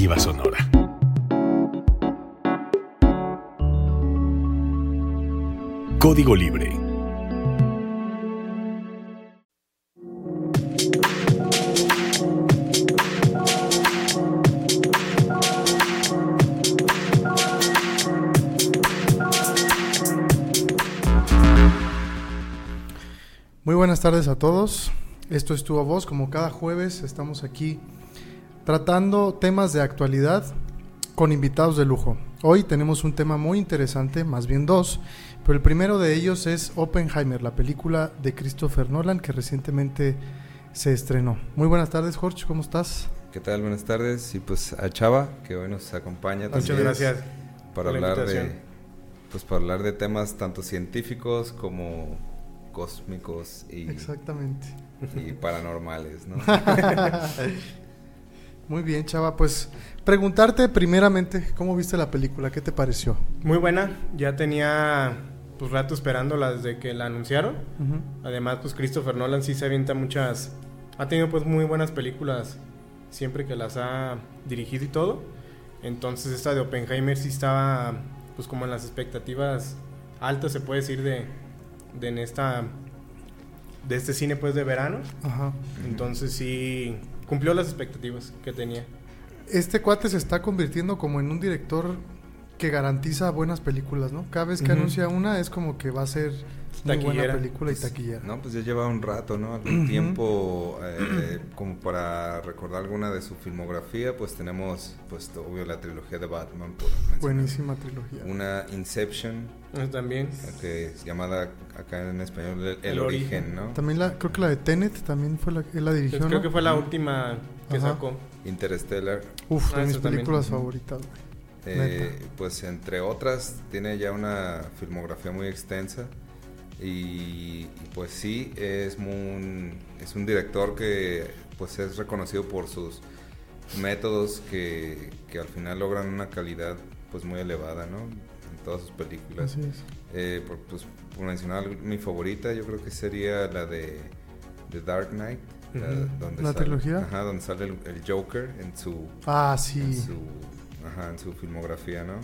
Sonora. Código Libre. Muy buenas tardes a todos. Esto es Tu a Voz. Como cada jueves estamos aquí tratando temas de actualidad con invitados de lujo. Hoy tenemos un tema muy interesante, más bien dos, pero el primero de ellos es Oppenheimer, la película de Christopher Nolan que recientemente se estrenó. Muy buenas tardes, Jorge, ¿cómo estás? ¿Qué tal? Buenas tardes. Y pues a Chava, que hoy nos acompaña Muchas también gracias. para por la hablar de pues para hablar de temas tanto científicos como cósmicos y, Exactamente. y paranormales, ¿no? Muy bien, Chava, pues preguntarte primeramente, ¿cómo viste la película? ¿Qué te pareció? Muy buena. Ya tenía pues rato esperándola desde que la anunciaron. Además, pues Christopher Nolan sí se avienta muchas... Ha tenido pues muy buenas películas siempre que las ha dirigido y todo. Entonces esta de Oppenheimer sí estaba pues como en las expectativas altas, se puede decir, de, de en esta... De este cine pues de verano. Ajá. Entonces sí cumplió las expectativas que tenía. Este cuate se está convirtiendo como en un director que garantiza buenas películas, ¿no? Cada vez que anuncia una es como que va a ser muy buena película y taquillera. No, pues ya lleva un rato, ¿no? Algún tiempo eh, como para recordar alguna de su filmografía, pues tenemos pues obvio la trilogía de Batman por. Buenísima trilogía. Una Inception, Eh, También. que es llamada acá en español El, El origen, origen. ¿no? También la, creo que la de Tenet también fue la que la dirigió, Pues creo ¿no? que fue la última que Ajá. sacó. Interstellar. Uf, de Ah, mis esa también. películas favoritas. güey. Eh, pues entre otras, tiene ya una filmografía muy extensa. Y, y, pues sí, es, muy, es un director que pues es reconocido por sus métodos que, que al final logran una calidad pues muy elevada, ¿no? En todas sus películas. Así es. Eh, por, pues, por mencionar mi favorita, yo creo que sería la de The Dark Knight. la- Ujú. donde ¿La sale- trilogía? Ajá, donde sale el, el Joker en su, Ah, en sí. su, ajá, en su filmografía, ¿no?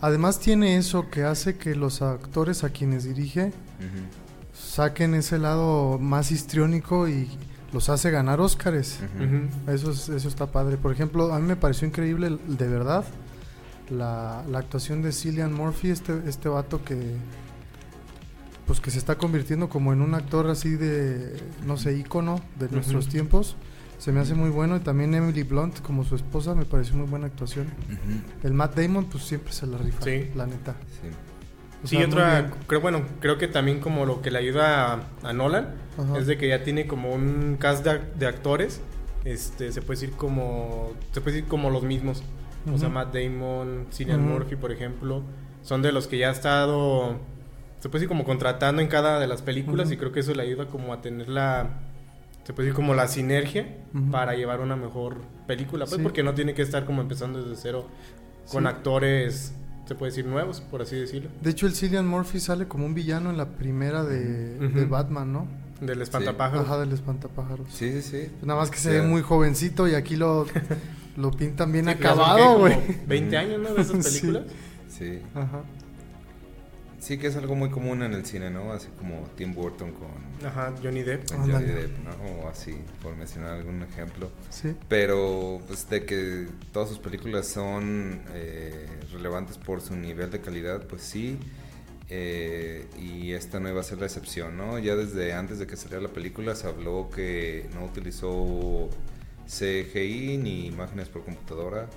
Además tiene eso que hace que los actores a quienes dirige saquen ese lado más histriónico y los hace ganar Óscares. Eso, es- eso está padre. Por ejemplo, a mí me pareció increíble, de verdad, la, la actuación de Cillian Murphy, este, este vato que pues que se está convirtiendo como en un actor así de, no sé, ícono de nuestros tiempos. Se me hace muy bueno. Y también Emily Blunt como su esposa me pareció muy buena actuación. El Matt Damon pues siempre se la rifa, Sí. la neta. sí. O Sí, sea, otra, creo, bueno, creo que también como lo que le ayuda a, a Nolan Ajá. es de que ya tiene como un cast de, de actores, este, se puede decir como, se puede decir como los mismos. O sea. Matt Damon, Cillian. Murphy, por ejemplo, son de los que ya ha estado, se puede decir como contratando en cada de las películas y creo que eso le ayuda como a tener la, se puede decir como la sinergia para llevar una mejor película, pues Sí. porque no tiene que estar como empezando desde cero con Sí. actores, se puede decir nuevos, por así decirlo. De hecho, el Cillian Murphy sale como un villano en la primera de, Batman, ¿no? Del espantapájaros. Ajá, del espantapájaros. Sí, sí, sí. Nada más que se ve muy jovencito y aquí lo, lo pintan bien acabado, güey. Como 20 años, ¿no? De esas Sí. películas. Sí. Ajá. Sí que es algo muy común en el cine, ¿no? Así como Tim Burton con, Ajá, Johnny Depp. con Johnny. Depp, ¿no? O así, por mencionar algún ejemplo. Sí. Pero pues de que todas sus películas son eh, relevantes por su nivel de calidad, pues sí. Eh, y esta no iba a ser la excepción, ¿no? Ya desde antes de que saliera la película se habló que no utilizó CGI ni imágenes por computadora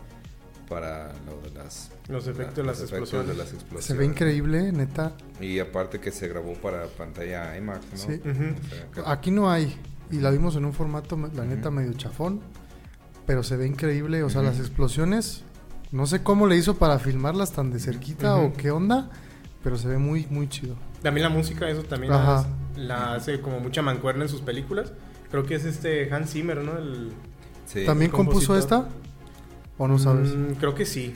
para lo de las Los efectos de las los efectos explosiones. de las explosiones. Se ve increíble, neta. Y aparte que se grabó para pantalla IMAX, ¿no? Sí. Ujú. O sea, que- Aquí no hay. Y la vimos en un formato, la neta, Ujú. medio chafón. Pero se ve increíble. O sea, Ujú. las explosiones. No sé cómo le hizo para filmarlas tan de cerquita o qué onda. Pero se ve muy, muy chido. También la música, eso también Ajá. la, la hace como mucha mancuerna en sus películas. Creo que es este Hans Zimmer, ¿no? El, sí. ¿También compuso esta? ¿O no sabes? Mm, creo que sí.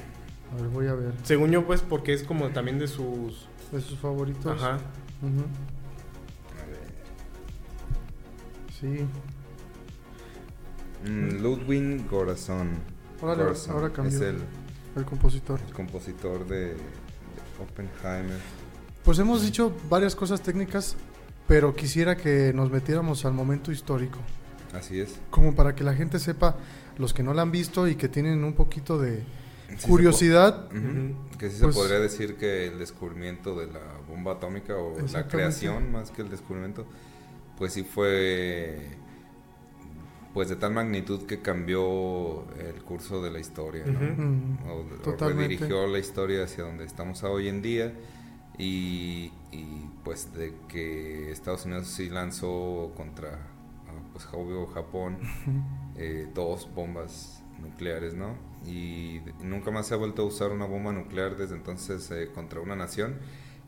A ver, voy a ver. Según yo, pues, porque es como también de sus... De sus favoritos. Ajá. A ver. Sí. Mm, Ludwig Corazón. Ahora cambió. Es el, El compositor. el compositor de, de Oppenheimer. Pues hemos dicho varias cosas técnicas, pero quisiera que nos metiéramos al momento histórico. Así es. Como para que la gente sepa, los que no la han visto y que tienen un poquito de Sí curiosidad. po- Ujú. Que sí Pues- se podría decir que el descubrimiento de la bomba atómica o la creación más que el descubrimiento, pues sí fue pues de tal magnitud que cambió el curso de la historia, ¿no? Ujú. Mm, o, o Totalmente. redirigió la historia hacia donde estamos hoy en día y, y, pues de que Estados Unidos sí lanzó contra pues obvio Japón eh, dos bombas nucleares, ¿no? Y nunca más se ha vuelto a usar una bomba nuclear desde entonces eh, contra una nación,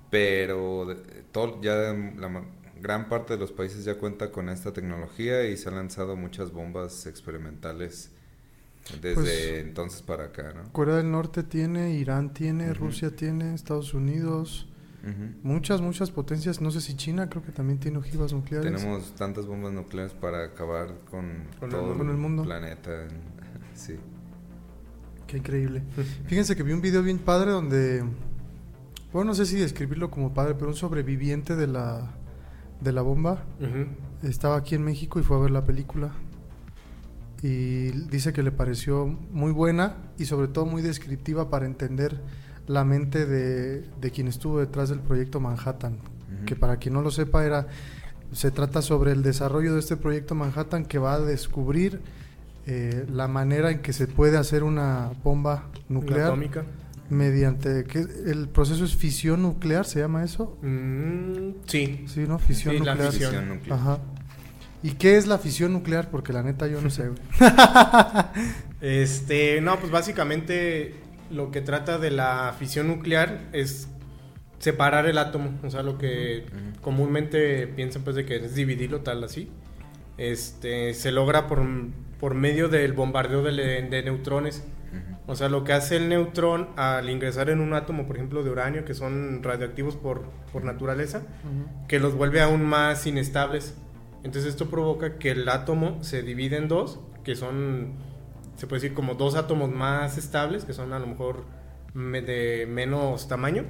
pero todo, ya la gran parte de los países ya cuenta con esta tecnología y se han lanzado muchas bombas experimentales desde Pues- entonces para acá, ¿no? Corea del Norte tiene, Irán tiene. Rusia tiene, Estados Unidos, Muchas, muchas potencias. No sé si China creo que también tiene ojivas nucleares. Tenemos tantas bombas nucleares para acabar con, Con el todo mundo. Con el mundo. planeta. Sí. Qué increíble. Fíjense que vi un video bien padre donde, bueno, no sé si describirlo como padre, pero un sobreviviente de la, de la bomba estaba aquí en México y fue a ver la película. Y dice que le pareció muy buena y sobre todo muy descriptiva para entender la mente de, de quien estuvo detrás del proyecto Manhattan. Que para quien no lo sepa era, se trata sobre el desarrollo de este proyecto Manhattan que va a descubrir eh, la manera en que se puede hacer una bomba nuclear atómica. mediante que el proceso es fisión nuclear, se llama eso. Mm, sí. Sí, ¿no? Fisión Sí, la nuclear. fisión. Fisión nuclear. Ajá. ¿Y qué es la fisión nuclear? Porque la neta yo no sé, güey. Este, no, pues básicamente lo que trata de la fisión nuclear es separar el átomo, o sea, lo que comúnmente piensan pues de que es dividirlo tal así. Este, se logra por, por medio del bombardeo de, neutrones. O sea, lo que hace el neutrón al ingresar en un átomo, por ejemplo, de uranio, que son radioactivos por, por naturaleza, que los vuelve aún más inestables. Entonces esto provoca que el átomo se divide en dos, que son, se puede decir como dos átomos más estables, que son a lo mejor me- de menos tamaño.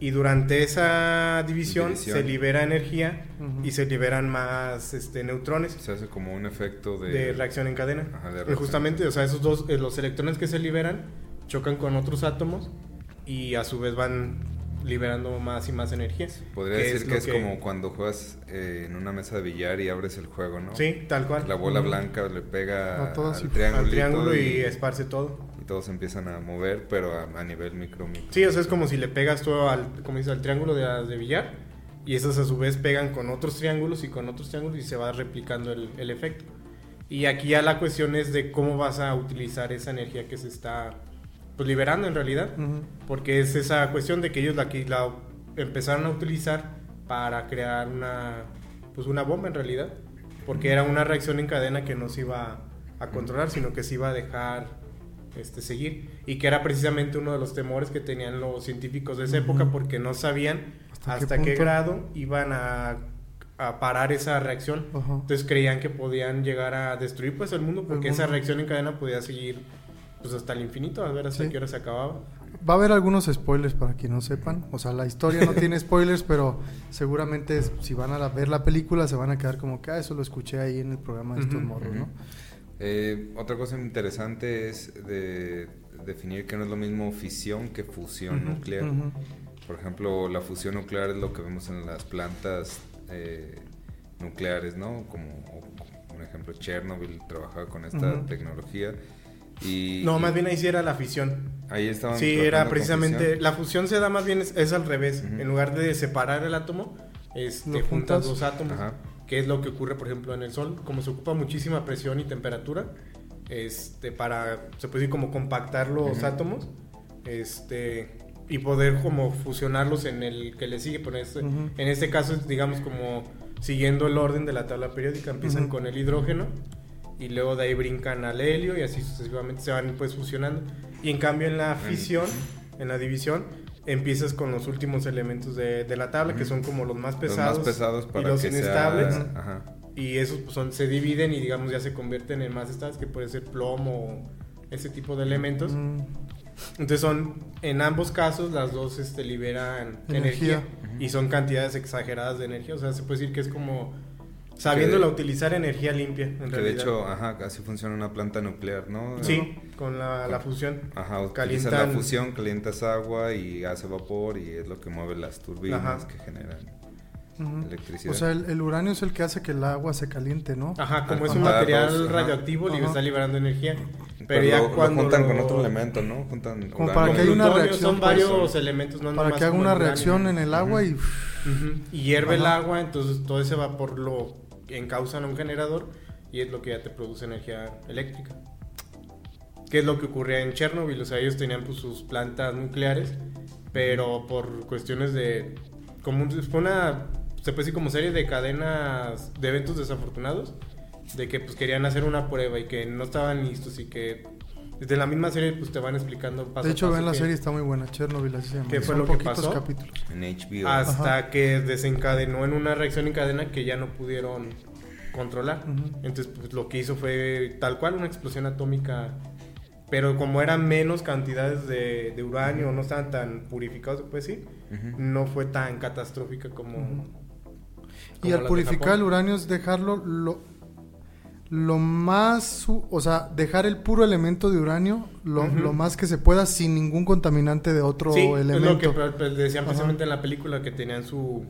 Y durante esa división, División. se libera energía y se liberan más este, neutrones Se hace como un efecto de, de reacción en cadena. Ajá, de Y reacción. justamente, o sea, esos dos, eh, los electrones que se liberan chocan con otros átomos y a su vez van liberando más y más energía. Podría que decir que es como cuando juegas eh, en una mesa de billar y abres el juego, ¿no? Sí, tal cual. La bola blanca le pega y- al al triángulo al triángulo y esparce todo. y todos empiezan a mover, pero a, a nivel micro, micro. Sí, o sea, es como si le pegas todo al, como dice, al triángulo de, de billar y esos a su vez pegan con otros triángulos y con otros triángulos y se va replicando el, el efecto. Y aquí ya la cuestión es de cómo vas a utilizar esa energía que se está pues, liberando en realidad. Porque es esa cuestión de que ellos la, la empezaron a utilizar para crear una, pues una bomba en realidad. Porque era una reacción en cadena que no se iba a controlar, sino que se iba a dejar este, seguir. Y que era precisamente uno de los temores que tenían los científicos de esa época porque no sabían ¿Hasta hasta, qué grado iban a, a parar esa reacción. Entonces creían que podían llegar a destruir pues el mundo porque El esa reacción en cadena podía seguir pues hasta el infinito, a ver hasta Sí. qué hora se acababa. Va a haber algunos spoilers para quien no sepan. O sea, la historia no tiene spoilers, pero seguramente si van a la- ver la película se van a quedar como que ah, eso lo escuché ahí en el programa de estos morros, ¿no? Eh, otra cosa interesante es de definir que no es lo mismo fisión que fusión nuclear. Por ejemplo, la fusión nuclear es lo que vemos en las plantas eh, nucleares, ¿no? Como, un ejemplo, Chernobyl trabajaba con esta tecnología. Y, No, y más bien ahí sí era la fisión. ahí estaban Sí, era precisamente. fisión. La fusión se da más bien, es, es al revés. Ujú. En lugar de separar el átomo, este, Lo juntas dos átomos. Ajá. Que es lo que ocurre, por ejemplo, en el Sol. Como se ocupa muchísima presión y temperatura, este, para, se puede decir, como compactar los Ujú. átomos, este, y poder como fusionarlos en el que le sigue. Por este, Ujú. En este caso, digamos, como siguiendo el orden de la tabla periódica. Empiezan con el hidrógeno y luego de ahí brincan al helio y así sucesivamente se van pues fusionando. Y en cambio en la fisión, en la división, empiezas con los últimos elementos de, de la tabla, que son como los más Los pesados, más pesados para y los que sea- inestables. Ajá. Y esos pues, son, se dividen y digamos ya se convierten en más estables, que puede ser plomo ese tipo de elementos. Mm, Entonces son, en ambos casos, las dos este, liberan Energía. energía, y son cantidades exageradas de energía. O sea, se puede decir que es como sabiéndola Que- utilizar energía limpia, en Que de realidad. hecho, ajá, así funciona una planta nuclear, ¿no? Sí, con la, la fusión. Ajá, Calientan- la fusión, calientas agua y hace vapor y es lo que mueve las turbinas Ajá. que generan ujú. electricidad. O sea, el, el uranio es el que hace que el agua se caliente, ¿no? Ajá, como Al es un material radioactivo, Ajá. está liberando energía. Pero, Pero ya lo, lo cuando juntan lo- con otro elemento, ¿no? Juntan Como uranio para que haya una reacción, Son pues, varios elementos, no Para que haga una uranio. reacción en el agua y... Y hierve el agua, entonces todo ese vapor lo encausan a un generador y es lo que ya te produce energía eléctrica. Que es lo que ocurría en Chernobyl, o sea, ellos tenían pues, sus plantas nucleares, pero por cuestiones de... Como fue una, se puede decir como serie de cadenas de eventos desafortunados, de que pues querían hacer una prueba y que no estaban listos y que desde la misma serie pues te van explicando paso De a hecho, paso ven la que- serie, está muy buena. Chernobyl, así se llama. ¿Qué fue Son lo que poquitos pasó? capítulos. En HBO. hasta Ajá. que desencadenó en una reacción en cadena que ya no pudieron controlar. Entonces, pues, lo que hizo fue tal cual una explosión atómica, pero como eran menos cantidades de, de uranio, no estaban tan purificados, pues sí, no fue tan catastrófica como... Ujú. Y como al de purificar el uranio es dejarlo lo, lo más, o sea, dejar el puro elemento de uranio lo, más que se pueda sin ningún contaminante de otro Sí, es elemento. lo que decían Ajá. precisamente en la película que tenían su...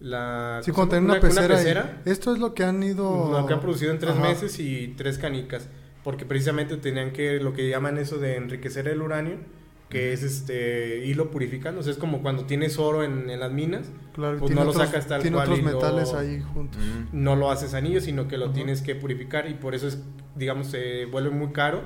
La, Sí, ¿cómo cuando una pecera. Esto es lo que han ido. Lo que han producido en tres Ajá. meses y tres canicas. Porque precisamente tenían que, lo que llaman eso de enriquecer el uranio, que es este irlo purificando. O sea, es como cuando tienes oro en, en las minas, Claro, pues no lo sacas tal tiene cual otros lo- ahí juntos. No lo haces anillo, sino que lo tienes que purificar y por eso es, digamos, se vuelve muy caro.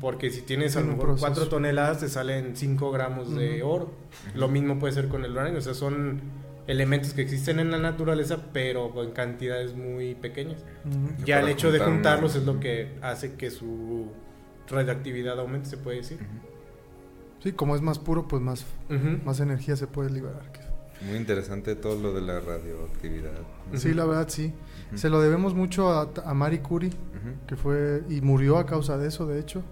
Porque si tienes a lo mejor proceso. 4 toneladas, te salen 5 gramos de oro. Lo mismo puede ser con el uranio. O sea, son elementos que existen en la naturaleza, pero en cantidades muy pequeñas. Ya el hecho de juntarlos es lo que hace que su radioactividad aumente, se puede decir. Sí, como es más puro, pues más, más energía se puede liberar. Muy interesante todo lo de la radioactividad. Sí, la verdad, sí. Se lo debemos mucho a, a Marie Curie, que fue. y murió a causa de eso, de hecho.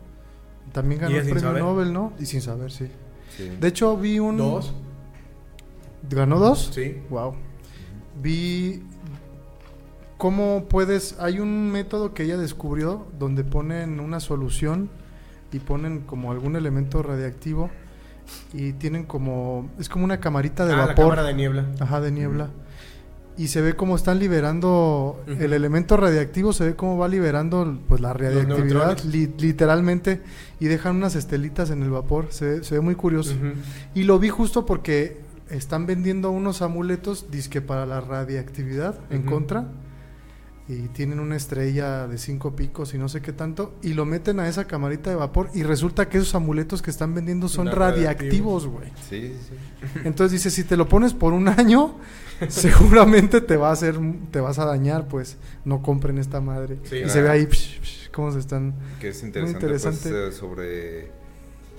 También ganó ¿Y el premio saber? Nobel, ¿no? Y sin saber, sí. Sí. De hecho, vi un. ¿Dos? ¿Ganó dos? Sí. Wow. Vi cómo puedes. Hay un método que ella descubrió donde ponen una solución y ponen como algún elemento radiactivo y tienen como. Es como una camarita de ah, la vapor. cámara de niebla. Ajá, de niebla. Y se ve cómo están liberando el elemento radiactivo, se ve cómo va liberando pues la radiactividad li- literalmente y dejan unas estelitas en el vapor, se, ve- se ve muy curioso. Y lo vi justo porque están vendiendo unos amuletos disque para la radiactividad en contra y tienen una estrella de cinco picos y no sé qué tanto y lo meten a esa camarita de vapor y resulta que esos amuletos que están vendiendo son radiactivos, güey. Sí, sí. Entonces dice, si te lo pones por un año, seguramente te va a hacer, te vas a dañar, pues no compren esta madre. Sí, y se ve ahí psh, psh, cómo se están... Que es interesante, interesante. Pues, eh, sobre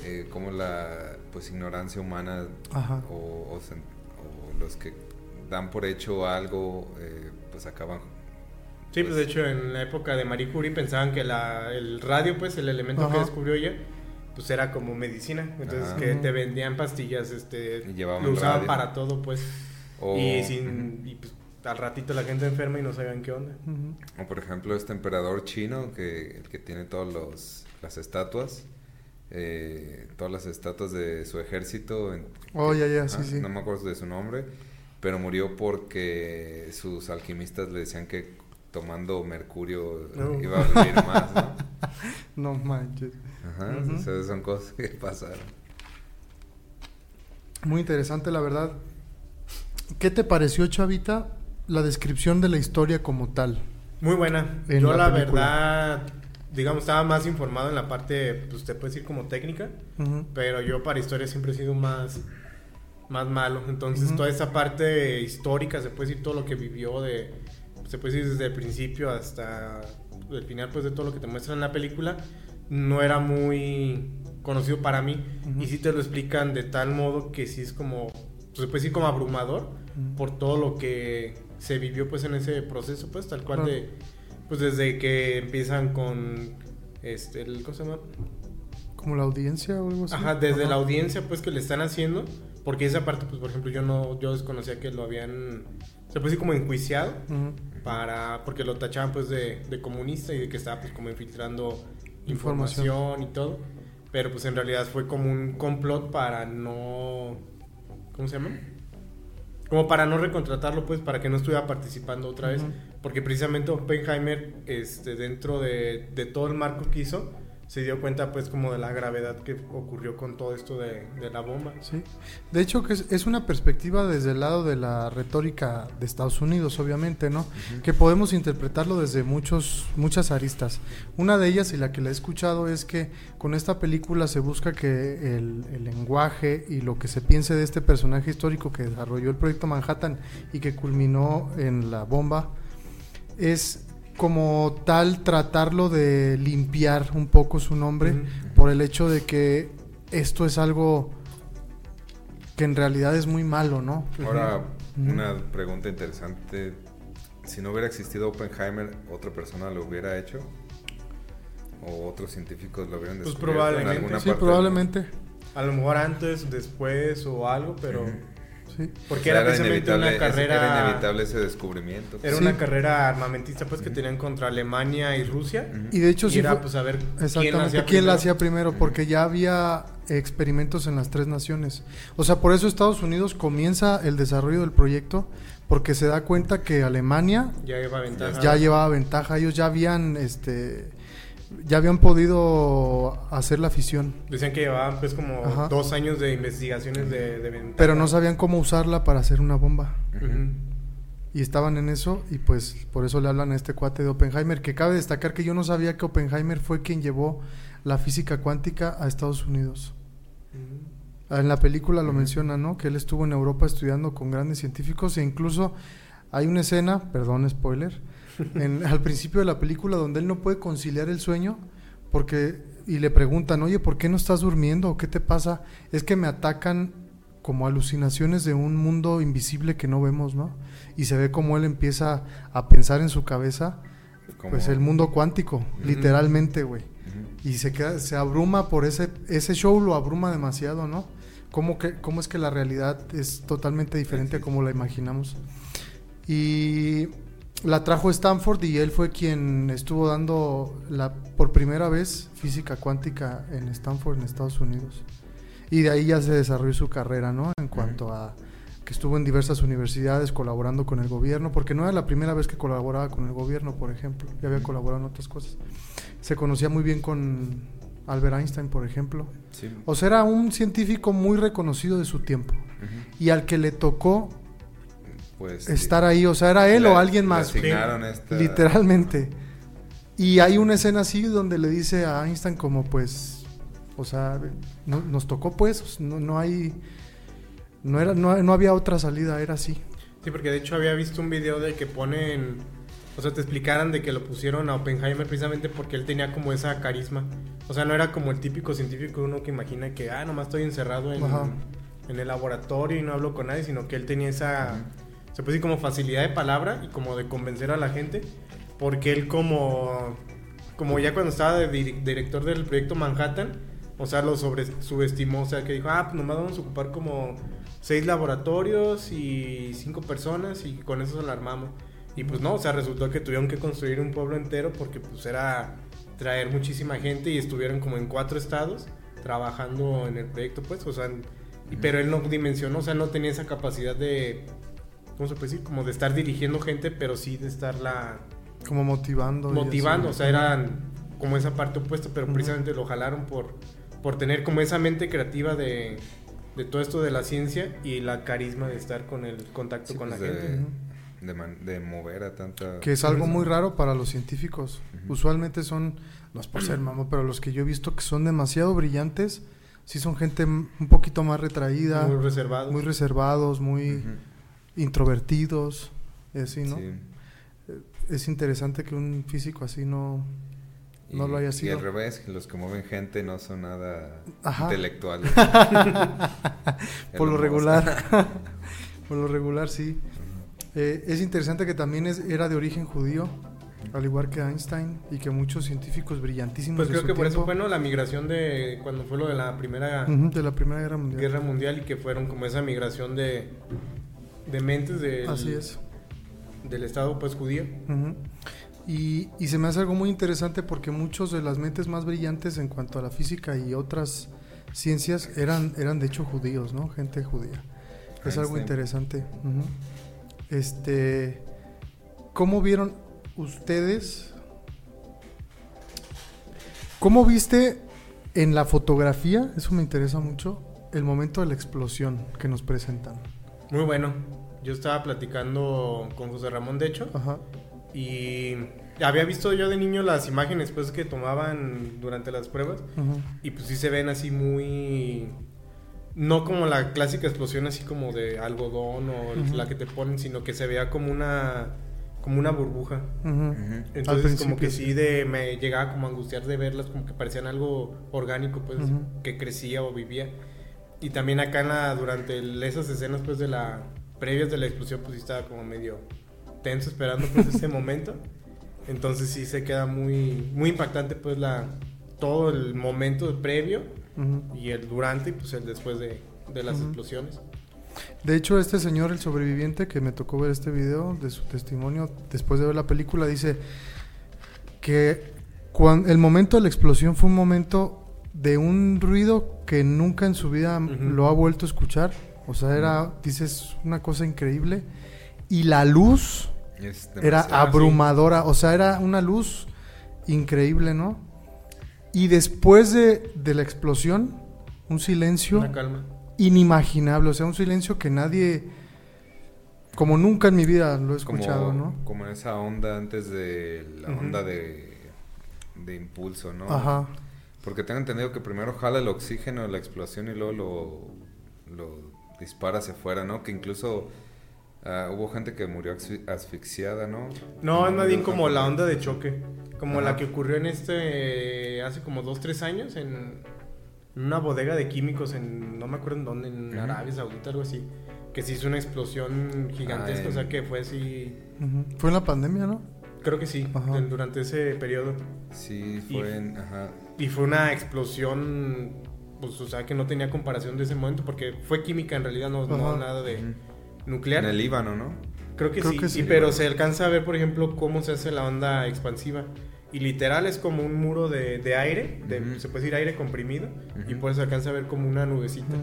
eh, cómo la pues ignorancia humana Ajá. o, o sen- o los que dan por hecho algo eh, pues acaban Sí, pues de hecho en la época de Marie Curie pensaban que la, el radio, pues el elemento que descubrió ella, pues era como medicina. Entonces Ajá. que te vendían pastillas, este, Y lo usaban radio. para todo, pues. o, Y sin, y pues al ratito la gente enferma y no sabían qué onda. O por ejemplo este emperador chino que el que tiene todos los las estatuas eh, todas las estatuas de su ejército en- Oh, ya, ya, sí, sí. no me acuerdo de su nombre pero murió porque sus alquimistas le decían que tomando mercurio No. iba a vivir más ¿no? No manches. Ajá, Ujú. o sea, son cosas que pasaron. Muy interesante, la verdad. ¿Qué te pareció, Chavita, la descripción de la historia como tal? Muy buena. En Yo la verdad, digamos, estaba más informado en la parte, pues te puedes decir como técnica, pero yo para historia siempre he sido más, más malo. Entonces toda esa parte histórica, se puede decir todo lo que vivió de, se puede decir desde el principio hasta el final, pues de todo lo que te muestran en la película, no era muy conocido para mí. Y sí te lo explican de tal modo que sí es como, pues, se puede decir como abrumador Ujú. por todo lo que se vivió pues en ese proceso, pues tal cual de, pues desde que empiezan con, este, el, ¿cómo se llama? como la audiencia o algo así. Ajá, desde la audiencia pues que le están haciendo, porque esa parte pues por ejemplo yo no yo desconocía que lo habían se puede decir como enjuiciado. Para porque lo tachaban pues de, de comunista y de que estaba pues como infiltrando Información. información, y todo, pero pues en realidad fue como un complot para no ¿cómo se llama? Como para no recontratarlo pues para que no estuviera participando otra vez, Ujú. porque precisamente Oppenheimer este dentro de, de todo el marco que hizo se dio cuenta pues como de la gravedad que ocurrió con todo esto de, de la bomba. Sí. De hecho, que es, es una perspectiva desde el lado de la retórica de Estados Unidos, obviamente, ¿no? Que podemos interpretarlo desde muchos, muchas aristas. Una de ellas, y la que la he escuchado, es que con esta película se busca que el, el lenguaje y lo que se piense de este personaje histórico que desarrolló el proyecto Manhattan y que culminó en la bomba, es como tal tratarlo de limpiar un poco su nombre por el hecho de que esto es algo que en realidad es muy malo, ¿no? Ahora, una pregunta interesante. Si no hubiera existido Oppenheimer, ¿otra persona lo hubiera hecho? ¿O otros científicos lo hubieran Pues descubierto en probablemente. alguna Sí, parte del probablemente. A lo mejor antes, después o algo, pero... Sí. Porque O sea, era precisamente una ese- carrera... Era inevitable ese descubrimiento. Era Sí. una carrera armamentista pues que tenían contra Alemania y Rusia. Y de hecho y sí era fue- pues a ver quién Exactamente, la hacía ¿quién la primero. hacía primero? Porque ya había experimentos en las tres naciones. O sea, por eso Estados Unidos comienza el desarrollo del proyecto, porque se da cuenta que Alemania Ya iba ventaja. ya llevaba ventaja. Ellos ya habían, este, ya habían podido hacer la fisión, Decían que llevaban pues como Ajá. dos años de investigaciones de, de pero no sabían cómo usarla para hacer una bomba. Y estaban en eso y pues por eso le hablan a este cuate de Oppenheimer, que cabe destacar que yo no sabía que Oppenheimer fue quien llevó la física cuántica a Estados Unidos. En la película lo menciona, ¿no? Que él estuvo en Europa estudiando con grandes científicos e incluso hay una escena, perdón, spoiler, en- al principio de la película donde él no puede conciliar el sueño porque y le preguntan, "Oye, ¿por qué no estás durmiendo? ¿O ¿Qué te pasa?" Es que me atacan como alucinaciones de un mundo invisible que no vemos, ¿no? Y se ve como él empieza a pensar en su cabeza, Como- pues el mundo cuántico, literalmente, güey y se queda, se abruma por ese ese show lo abruma demasiado, ¿no? Cómo que cómo es que la realidad es totalmente diferente a como la imaginamos. Y la trajo Stanford y él fue quien estuvo dando la por primera vez física cuántica en Stanford en Estados Unidos. Y de ahí ya se desarrolló su carrera, ¿no? En cuanto a que estuvo en diversas universidades colaborando con el gobierno, porque no era la primera vez que colaboraba con el gobierno, por ejemplo, ya había colaborado en otras cosas. Se conocía muy bien con Albert Einstein, por ejemplo. Sí. O sea, era un científico muy reconocido de su tiempo y al que le tocó Pues, estar ahí, o sea, era él Le- o alguien le más, esta- literalmente. Y hay una escena así donde le dice a Einstein como pues, o sea, no- nos tocó pues, no, no hay, no era, no, no había otra salida, era así. Sí, porque de hecho había visto un video de que ponen, o sea, te explicaran de que lo pusieron a Oppenheimer precisamente porque él tenía como esa carisma. O sea, no era como el típico científico uno que imagina que, ah, nomás estoy encerrado en, Ajá. en el laboratorio y no hablo con nadie, sino que él tenía esa, se puede decir como facilidad de palabra y como de convencer a la gente, porque él como, como ya cuando estaba de dir- director del proyecto Manhattan, o sea, lo sobre, subestimó, o sea, que dijo, ah, pues nomás vamos a ocupar como seis laboratorios y cinco personas y con eso se la armamos. Y pues no, o sea, resultó que tuvieron que construir un pueblo entero porque pues era traer muchísima gente y estuvieron como en cuatro estados trabajando en el proyecto, pues, o sea, pero él no dimensionó, o sea, no tenía esa capacidad de, ¿cómo se puede decir? Como de estar dirigiendo gente, pero sí de estarla Como motivando. motivando, o sea, eran como esa parte opuesta, pero precisamente lo jalaron por, por tener como esa mente creativa de, de todo esto de la ciencia y la carisma de estar con el contacto Sí, con pues, la de, gente. De man- de mover a tanta... Que es algo muy raro para los científicos. Usualmente son, no es por ser mamón, pero los que yo he visto que son demasiado brillantes, sí son gente un poquito más retraída, Muy muy, reservado. reservados, muy. Introvertidos, y así, ¿no? Sí. Es interesante que un físico así no, no Y- lo haya Y sido. al revés, los que mueven gente no son nada Ajá. intelectuales. Por lo regular. Por lo regular, sí. Eh, es interesante que también es, era de origen judío. al igual que Einstein y que muchos científicos brillantísimos. Pues de creo su que por eso tiempo. fue ¿no? la migración de cuando fue lo de la primera Ujú, de la Primera Guerra Mundial. guerra mundial y que fueron como esa migración de, de mentes del, Así es. del estado pues judío. Y, y se me hace algo muy interesante porque muchos de las mentes más brillantes en cuanto a la física y otras ciencias eran, eran de hecho judíos, ¿no? Gente judía. Es algo interesante. Este, ¿cómo vieron ustedes? ¿Cómo viste en la fotografía? Eso me interesa mucho. El momento de la explosión que nos presentan. Muy bueno. Yo estaba platicando con José Ramón, de hecho, Ajá. y había visto yo de niño las imágenes pues que tomaban durante las pruebas y pues sí se ven así muy no como la clásica explosión así como de algodón o la que te ponen, sino que se vea como una como una burbuja. Entonces como que sí. de me llegaba como a angustiar de verlas como que parecían algo orgánico pues que crecía o vivía. Y también acá en la, durante el- esas escenas pues de la previas de la explosión pues sí estaba como medio tenso esperando pues ese momento. Entonces sí se queda muy muy impactante pues la todo el momento previo Ujú. y el durante y pues el después de, de las Ujú. explosiones. De hecho, este señor, el sobreviviente, que me tocó ver este video de su testimonio después de ver la película, dice que cuan- el momento de la explosión fue un momento de un ruido que nunca en su vida Ujú. lo ha vuelto a escuchar. O sea, era, dices, una cosa increíble. Y la luz era abrumadora, o sea, era una luz increíble, ¿no? Y después de, de la explosión, un silencio Una calma. inimaginable, o sea, un silencio que nadie, como nunca en mi vida lo he escuchado, como, ¿no? como en esa onda antes de la onda de, de impulso, ¿no? Ajá. Porque tengo entendido que primero jala el oxígeno de la explosión y luego lo, lo dispara hacia afuera, ¿no? Que incluso ah, hubo gente que murió asfi- asfixiada, ¿no? No, es más bien como la onda de choque. Como Ajá. la que ocurrió en este. hace como dos, tres años en, en una bodega de químicos en. no me acuerdo en dónde, en. Arabia Saudita, algo así. Que se hizo una explosión gigantesca, Ah, o sea que fue así. Fue en la pandemia, ¿no? Creo que sí, durante ese periodo. Sí, Y- fue en... Ajá. Y fue una explosión. Pues, o sea, que no tenía comparación de ese momento, porque fue química en realidad, no, no nada de nuclear. En el Líbano, ¿no? Creo que Creo sí, que sí. y- pero se alcanza a ver, por ejemplo, cómo se hace la onda expansiva. Y literal es como un muro de, de aire, de- se puede decir aire comprimido, y por eso se alcanza a ver como una nubecita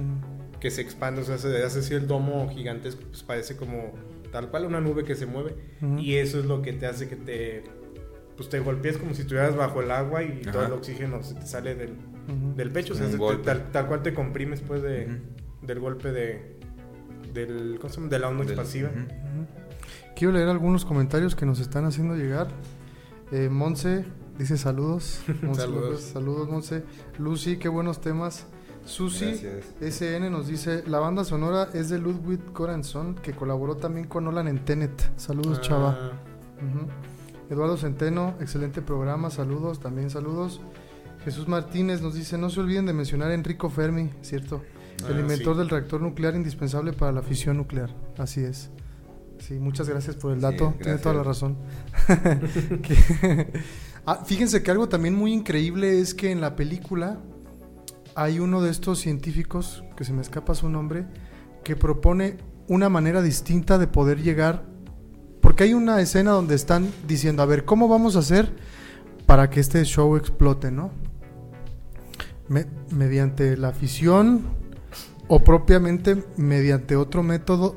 que se expande, o sea, se hace así el domo gigantesco, pues parece como tal cual una nube que se mueve. Y eso es lo que te hace que te, pues te golpees como si estuvieras bajo el agua y todo el oxígeno se te sale del, del pecho, o sea, Un se te- golpe. tal, tal cual te comprimes pues de, del golpe de, del, ¿cómo se llama? de la onda Del- expansiva. Quiero leer algunos comentarios que nos están haciendo llegar. Eh, Monse dice saludos. Monse Saludos. López, saludos, Monse. Lucy, qué buenos temas. Susi Gracias. SN nos dice, la banda sonora es de Ludwig Göransson, que colaboró también con Nolan en Tenet. Saludos, Ah, chava. Eduardo Centeno, excelente programa, saludos, también saludos. Jesús Martínez nos dice, no se olviden de mencionar a Enrico Fermi, ¿cierto? El Ah, inventor sí. del reactor nuclear indispensable para la fisión nuclear. Así es. Sí, muchas gracias por el Sí, dato, tiene gracias. toda la razón. Ah, fíjense que algo también muy increíble es que en la película hay uno de estos científicos, que se me escapa su nombre, que propone una manera distinta de poder llegar, porque hay una escena donde están diciendo, a ver, ¿cómo vamos a hacer para que este show explote, no? Me- mediante la fisión o propiamente mediante otro método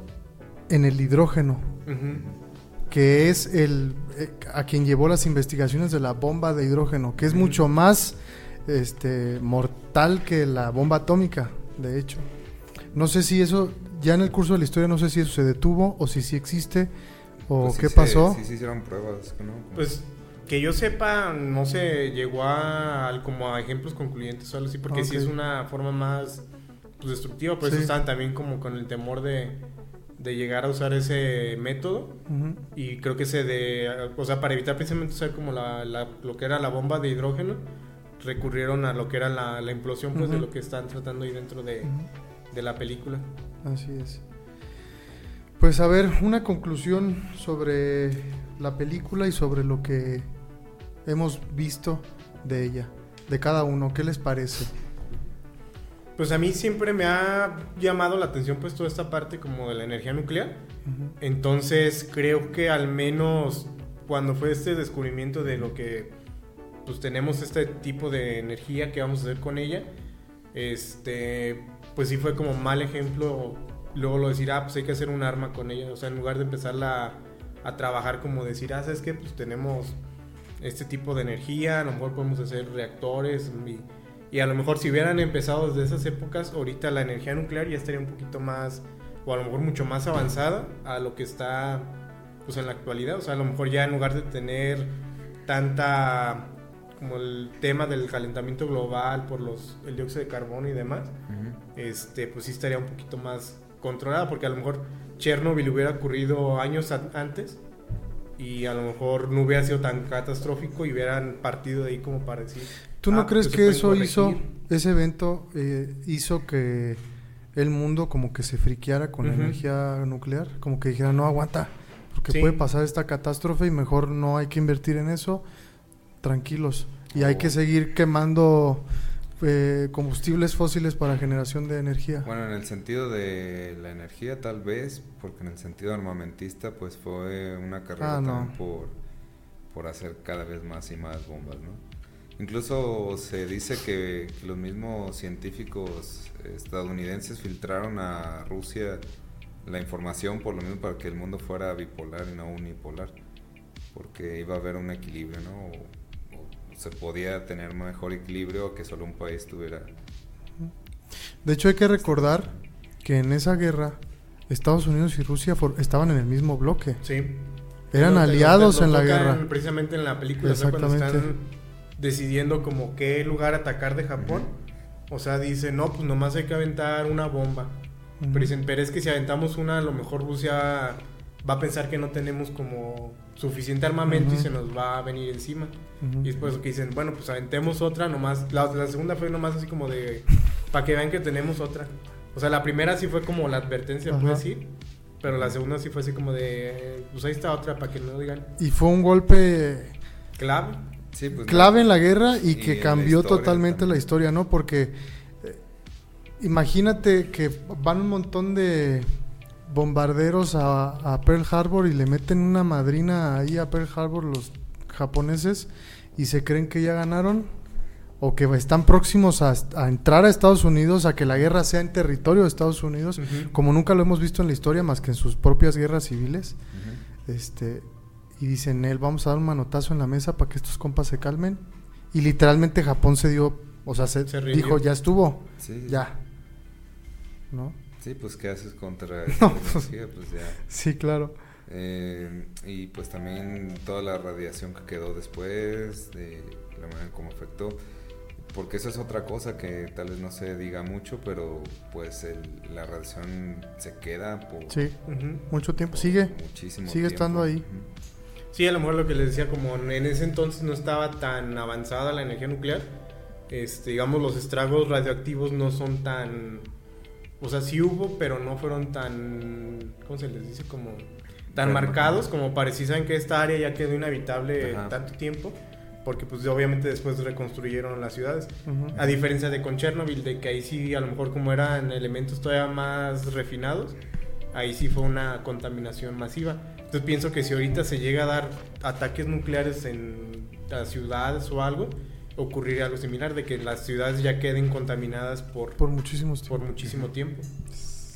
en el hidrógeno, que es el eh, a quien llevó las investigaciones de la bomba de hidrógeno, que es mucho más este mortal que la bomba atómica, de hecho. No sé si eso ya en el curso de la historia no sé si eso se detuvo o si sí existe o Pues sí qué se- pasó. Sí, se hicieron pruebas, ¿no? Pues que yo sepa, no se llegó a como a ejemplos concluyentes o algo así, porque sí Ok. es una forma más pues, destructiva, por Sí. eso estaban también como con el temor de, de llegar a usar ese método y creo que se de, o sea, para evitar precisamente usar como la, la- lo que era la bomba de hidrógeno, recurrieron a lo que era la, la implosión pues de lo que están tratando ahí dentro de, de la película. Así es. Pues a ver, una conclusión sobre la película y sobre lo que hemos visto de ella, de cada uno. ¿Qué les parece? Pues a mí siempre me ha llamado la atención pues toda esta parte como de la energía nuclear. Entonces creo que al menos cuando fue este descubrimiento de lo que pues tenemos este tipo de energía que vamos a hacer con ella, este pues sí fue como mal ejemplo luego lo decir, ah, pues hay que hacer un arma con ella, o sea, en lugar de empezarla a, a trabajar como decir, ah, ¿sabes qué? Pues tenemos este tipo de energía, a lo mejor podemos hacer reactores y, y a lo mejor si hubieran empezado desde esas épocas, ahorita la energía nuclear ya estaría un poquito más, o a lo mejor mucho más avanzada a lo que está pues en la actualidad, o sea, a lo mejor ya en lugar de tener tanta como el tema del calentamiento global por los el dióxido de carbono y demás, este pues sí estaría un poquito más controlada porque a lo mejor Chernobyl hubiera ocurrido años antes y a lo mejor no hubiera sido tan catastrófico y hubieran partido de ahí como para decir ¿Tú no ah, crees pues que eso hizo, corregir. ese evento eh, hizo que el mundo como que se friqueara con la Ujú. energía nuclear? Como que dijera, no aguanta, porque Sí. puede pasar esta catástrofe y mejor no hay que invertir en eso, tranquilos. Y hay Oh. que seguir quemando eh, combustibles fósiles para generación de energía. Bueno, en el sentido de la energía tal vez, porque en el sentido armamentista pues fue una carrera Ah, no. por, por hacer cada vez más y más bombas, ¿no? Incluso se dice que, que los mismos científicos estadounidenses filtraron a Rusia la información por lo mismo para que el mundo fuera bipolar y no unipolar, porque iba a haber un equilibrio, ¿no? O se podía tener mejor equilibrio que solo un país tuviera De hecho hay que recordar que en esa guerra Estados Unidos y Rusia for- estaban en el mismo bloque. Sí. Eran aliados en la guerra. Precisamente en la película, o sea, cuando Exactamente. están decidiendo como qué lugar atacar de Japón. O sea, dicen, no, pues nomás hay que aventar una bomba. Pero dicen, pero es que si aventamos una, a lo mejor Rusia va a pensar que no tenemos como suficiente armamento y se nos va a venir encima. Y después que dicen, bueno, pues aventemos otra nomás. La, la segunda fue nomás así como de, para que vean que tenemos otra. O sea, la primera sí fue como la advertencia, Ajá. puedes decir. Pero la segunda sí fue así como de, pues ahí está otra, para que no digan Y fue un golpe clave. Sí, pues, clave no. en la guerra y Y que la cambió totalmente la historia, ¿no? Porque eh, imagínate que van un montón de bombarderos a, a Pearl Harbor y le meten una madrina ahí a Pearl Harbor los japoneses y se creen que ya ganaron o que están próximos a, a entrar a Estados Unidos, a que la guerra sea en territorio de Estados Unidos, como nunca lo hemos visto en la historia más que en sus propias guerras civiles. Este, y dicen él, vamos a dar un manotazo en la mesa para que estos compas se calmen. Y literalmente Japón se dio, o sea, se, dijo, ya estuvo, Sí, ya. ¿No? Sí, pues ¿qué haces contra No, pues- energía? Pues ya. Sí, claro. Eh, y pues también toda la radiación que quedó después, de la manera como afectó. Porque eso es otra cosa que tal vez no se diga mucho, pero pues el- la radiación se queda por, Sí, mucho tiempo. Sigue. muchísimo sigue tiempo. estando ahí. Sí, a lo mejor lo que les decía, como en ese entonces no estaba tan avanzada la energía nuclear, este, digamos, los estragos radioactivos no son tan... O sea, sí hubo, pero no fueron tan... ¿Cómo se les dice? Como... Tan Pero- marcados como parecía saben que esta área ya quedó inhabitable Ajá. tanto tiempo, porque pues obviamente después reconstruyeron las ciudades. Ujú. A diferencia de con Chernobyl, de que ahí sí, a lo mejor como eran elementos todavía más refinados, ahí sí fue una contaminación masiva. Entonces pienso que si ahorita se llega a dar ataques nucleares en las ciudades o algo, ocurriría algo similar, de que las ciudades ya queden contaminadas por, Por muchísimos por muchísimo tiempo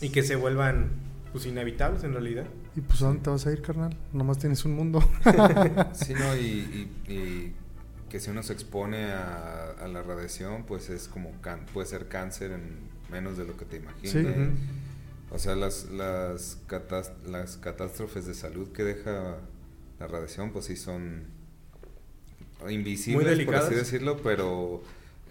y que se vuelvan pues inhabitables en realidad. ¿Y pues a dónde te vas a ir, carnal? Nomás tienes un mundo. Sí, ¿no? Y, y- y que si uno se expone a, a la radiación, pues es como can- puede ser cáncer en menos de lo que te imaginas. Sí. O sea, las, las catástrofes de salud que deja la radiación, pues sí son invisibles, Muy por así decirlo, pero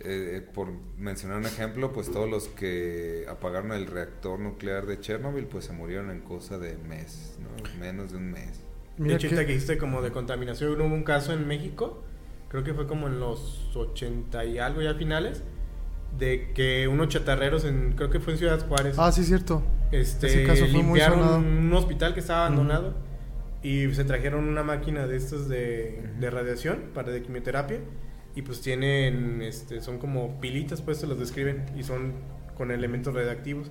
eh, por mencionar un ejemplo, pues todos los que apagaron el reactor nuclear de Chernobyl, pues se murieron en cosa de mes, ¿no? Menos de un mes. Mira de hecho, que- que dijiste como de contaminación, hubo un caso en México, creo que fue como en los 80 y algo ya finales, de que unos chatarreros, en, creo que fue en Ciudad Juárez, Ah, sí, cierto. este, ese caso fue muy limpiaron sonado. un hospital que estaba abandonado y se trajeron una máquina de estas de, de radiación para de quimioterapia y pues tienen, este, son como pilitas, pues se los describen y son con elementos radioactivos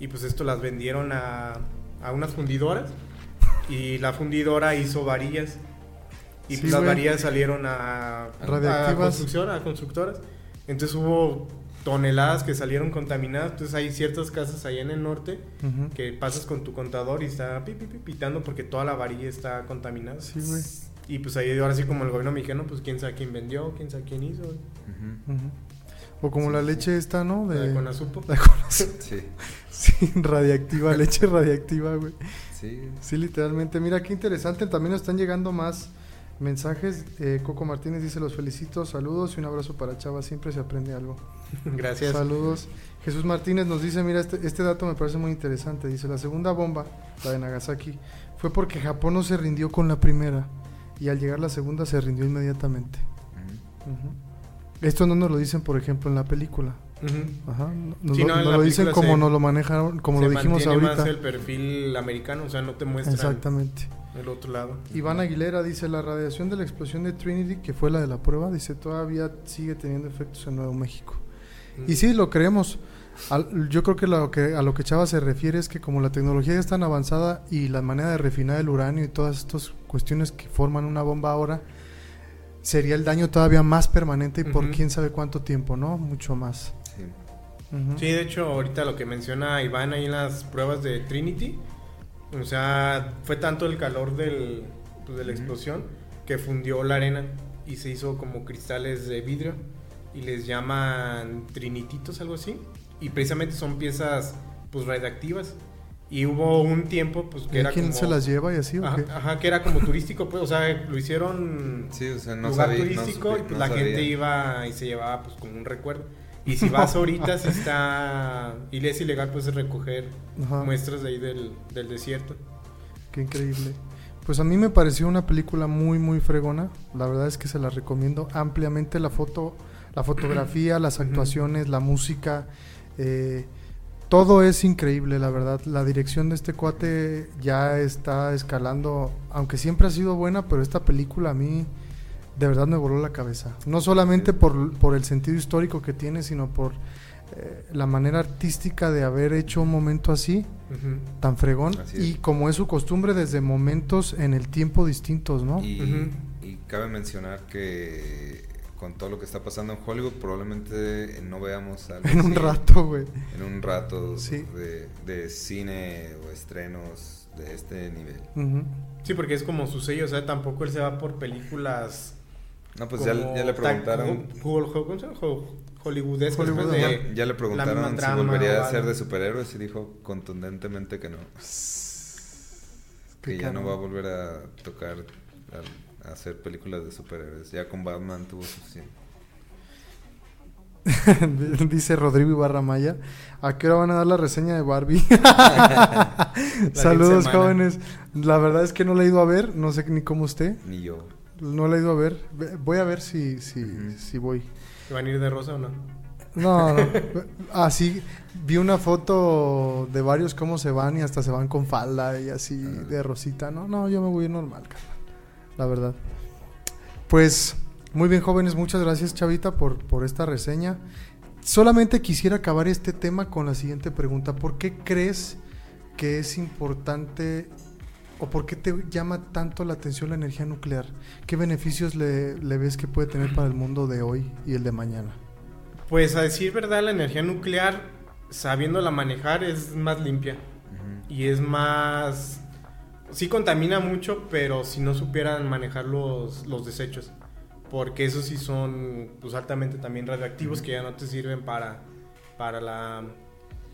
y pues esto las vendieron a, a unas fundidoras y la fundidora hizo varillas. Y Sí, pues las varillas salieron a, a construcción, a constructoras. Entonces hubo toneladas que salieron contaminadas. Entonces hay ciertas casas allá en el norte que pasas con tu contador y está pi, pi, pi, pitando porque toda la varilla está contaminada. Sí, güey. Y pues ahí ahora sí como el gobierno mexicano, pues quién sabe quién vendió, quién sabe quién hizo. O como la leche esta, ¿no? La De, de Conasupo. la con- Sí, Sí, radiactiva, leche radiactiva, güey. sí. Sí, literalmente. Mira, qué interesante. También nos están llegando más mensajes. Eh, Coco Martínez dice, los felicito, saludos y un abrazo para Chava. Siempre se aprende algo. Gracias. Saludos. Jesús Martínez nos dice, mira, este, este dato me parece muy interesante. Dice, la segunda bomba, la de Nagasaki, fue porque Japón no se rindió con la primera. Y al llegar la segunda se rindió inmediatamente. Esto no nos lo dicen, por ejemplo, en la película. Ajá. Nos, Sí, no, nos lo dicen como se- nos lo manejaron, como Se lo dijimos ahorita. más el perfil americano, o sea, no te muestran Exactamente. El otro lado. Iván Aguilera dice, la radiación de la explosión de Trinity, que fue la de la prueba, dice, todavía sigue teniendo efectos en Nuevo México. Y sí, lo creemos. Al- yo creo que, lo que a lo que Chava se refiere es que como la tecnología ya es tan avanzada y la manera de refinar el uranio y todas estas cuestiones que forman una bomba ahora, sería el daño todavía más permanente y por quién sabe cuánto tiempo, ¿no? Mucho más. Sí. Ujú. Sí, de hecho, ahorita lo que menciona Iván ahí en las pruebas de Trinity, o sea, fue tanto el calor del, pues, de la explosión que fundió la arena y se hizo como cristales de vidrio y les llaman trinititos, algo así. Y precisamente son piezas pues radiactivas. Y hubo un tiempo pues que ¿Y era quién como... se las lleva y así o Ajá, qué? ajá, que era como turístico, pues, o sea, lo hicieron Sí, o sea, no lugar sabía. no turístico supe- y pues, no la sabía. gente iba y se llevaba pues como un recuerdo. Y si vas ahorita, si está. Y es ilegal, pues recoger Ajá. muestras de ahí del, del desierto. Qué increíble. Pues a mí me pareció una película muy muy fregona. La verdad es que se la recomiendo ampliamente la foto, la fotografía, las actuaciones, la música, eh, todo es increíble, la verdad. La dirección de este cuate ya está escalando, aunque siempre ha sido buena, pero esta película a mí de verdad me voló la cabeza. No solamente por, por el sentido histórico que tiene, sino por eh, la manera artística de haber hecho un momento así tan fregón Así y como es su costumbre desde momentos en el tiempo distintos, ¿no? Y, y cabe mencionar que con todo lo que está pasando en Hollywood, probablemente no veamos algo en un así rato, güey. En un rato Sí. de, de cine o estrenos de este nivel. Sí, porque es como su sello, o sea, tampoco él se va por películas. No, pues ya, ya le preguntaron. ho- ho- ¿cómo se llama? Ho- Hollywoodescas, pues, Hollywood, de- ajá. Ya, ya le preguntaron si volvería a ser de superhéroes y dijo contundentemente que no. Que ya no va a volver a tocar, a, a hacer películas de superhéroes. Ya con Batman tuvo suficiente. Dice Rodrigo Ibarra Maya. ¿A qué hora van a dar la reseña de Barbie? Saludos, jóvenes. La verdad es que no la he ido a ver. No sé ni cómo usted. Ni yo. No la he ido a ver. Ve- Voy a ver si, si, Ujú. si voy. ¿Van a ir de rosa o no? No, no. Así vi una foto de varios cómo se van y hasta se van con falda y así Ah. de rosita. No, no, yo me voy a ir normal, carnal. La verdad. Pues muy bien, jóvenes, muchas gracias, Chavita, por, por esta reseña. Solamente quisiera acabar este tema con la siguiente pregunta. ¿Por qué crees que es importante o por qué te llama tanto la atención la energía nuclear? ¿Qué beneficios le, le ves que puede tener para el mundo de hoy y el de mañana? Pues a decir verdad, la energía nuclear, sabiéndola manejar, es más limpia. Y es más... Sí contamina mucho, pero si no supieran manejar los, los desechos. Porque esos sí son pues, altamente también radioactivos que ya no te sirven para, para, la,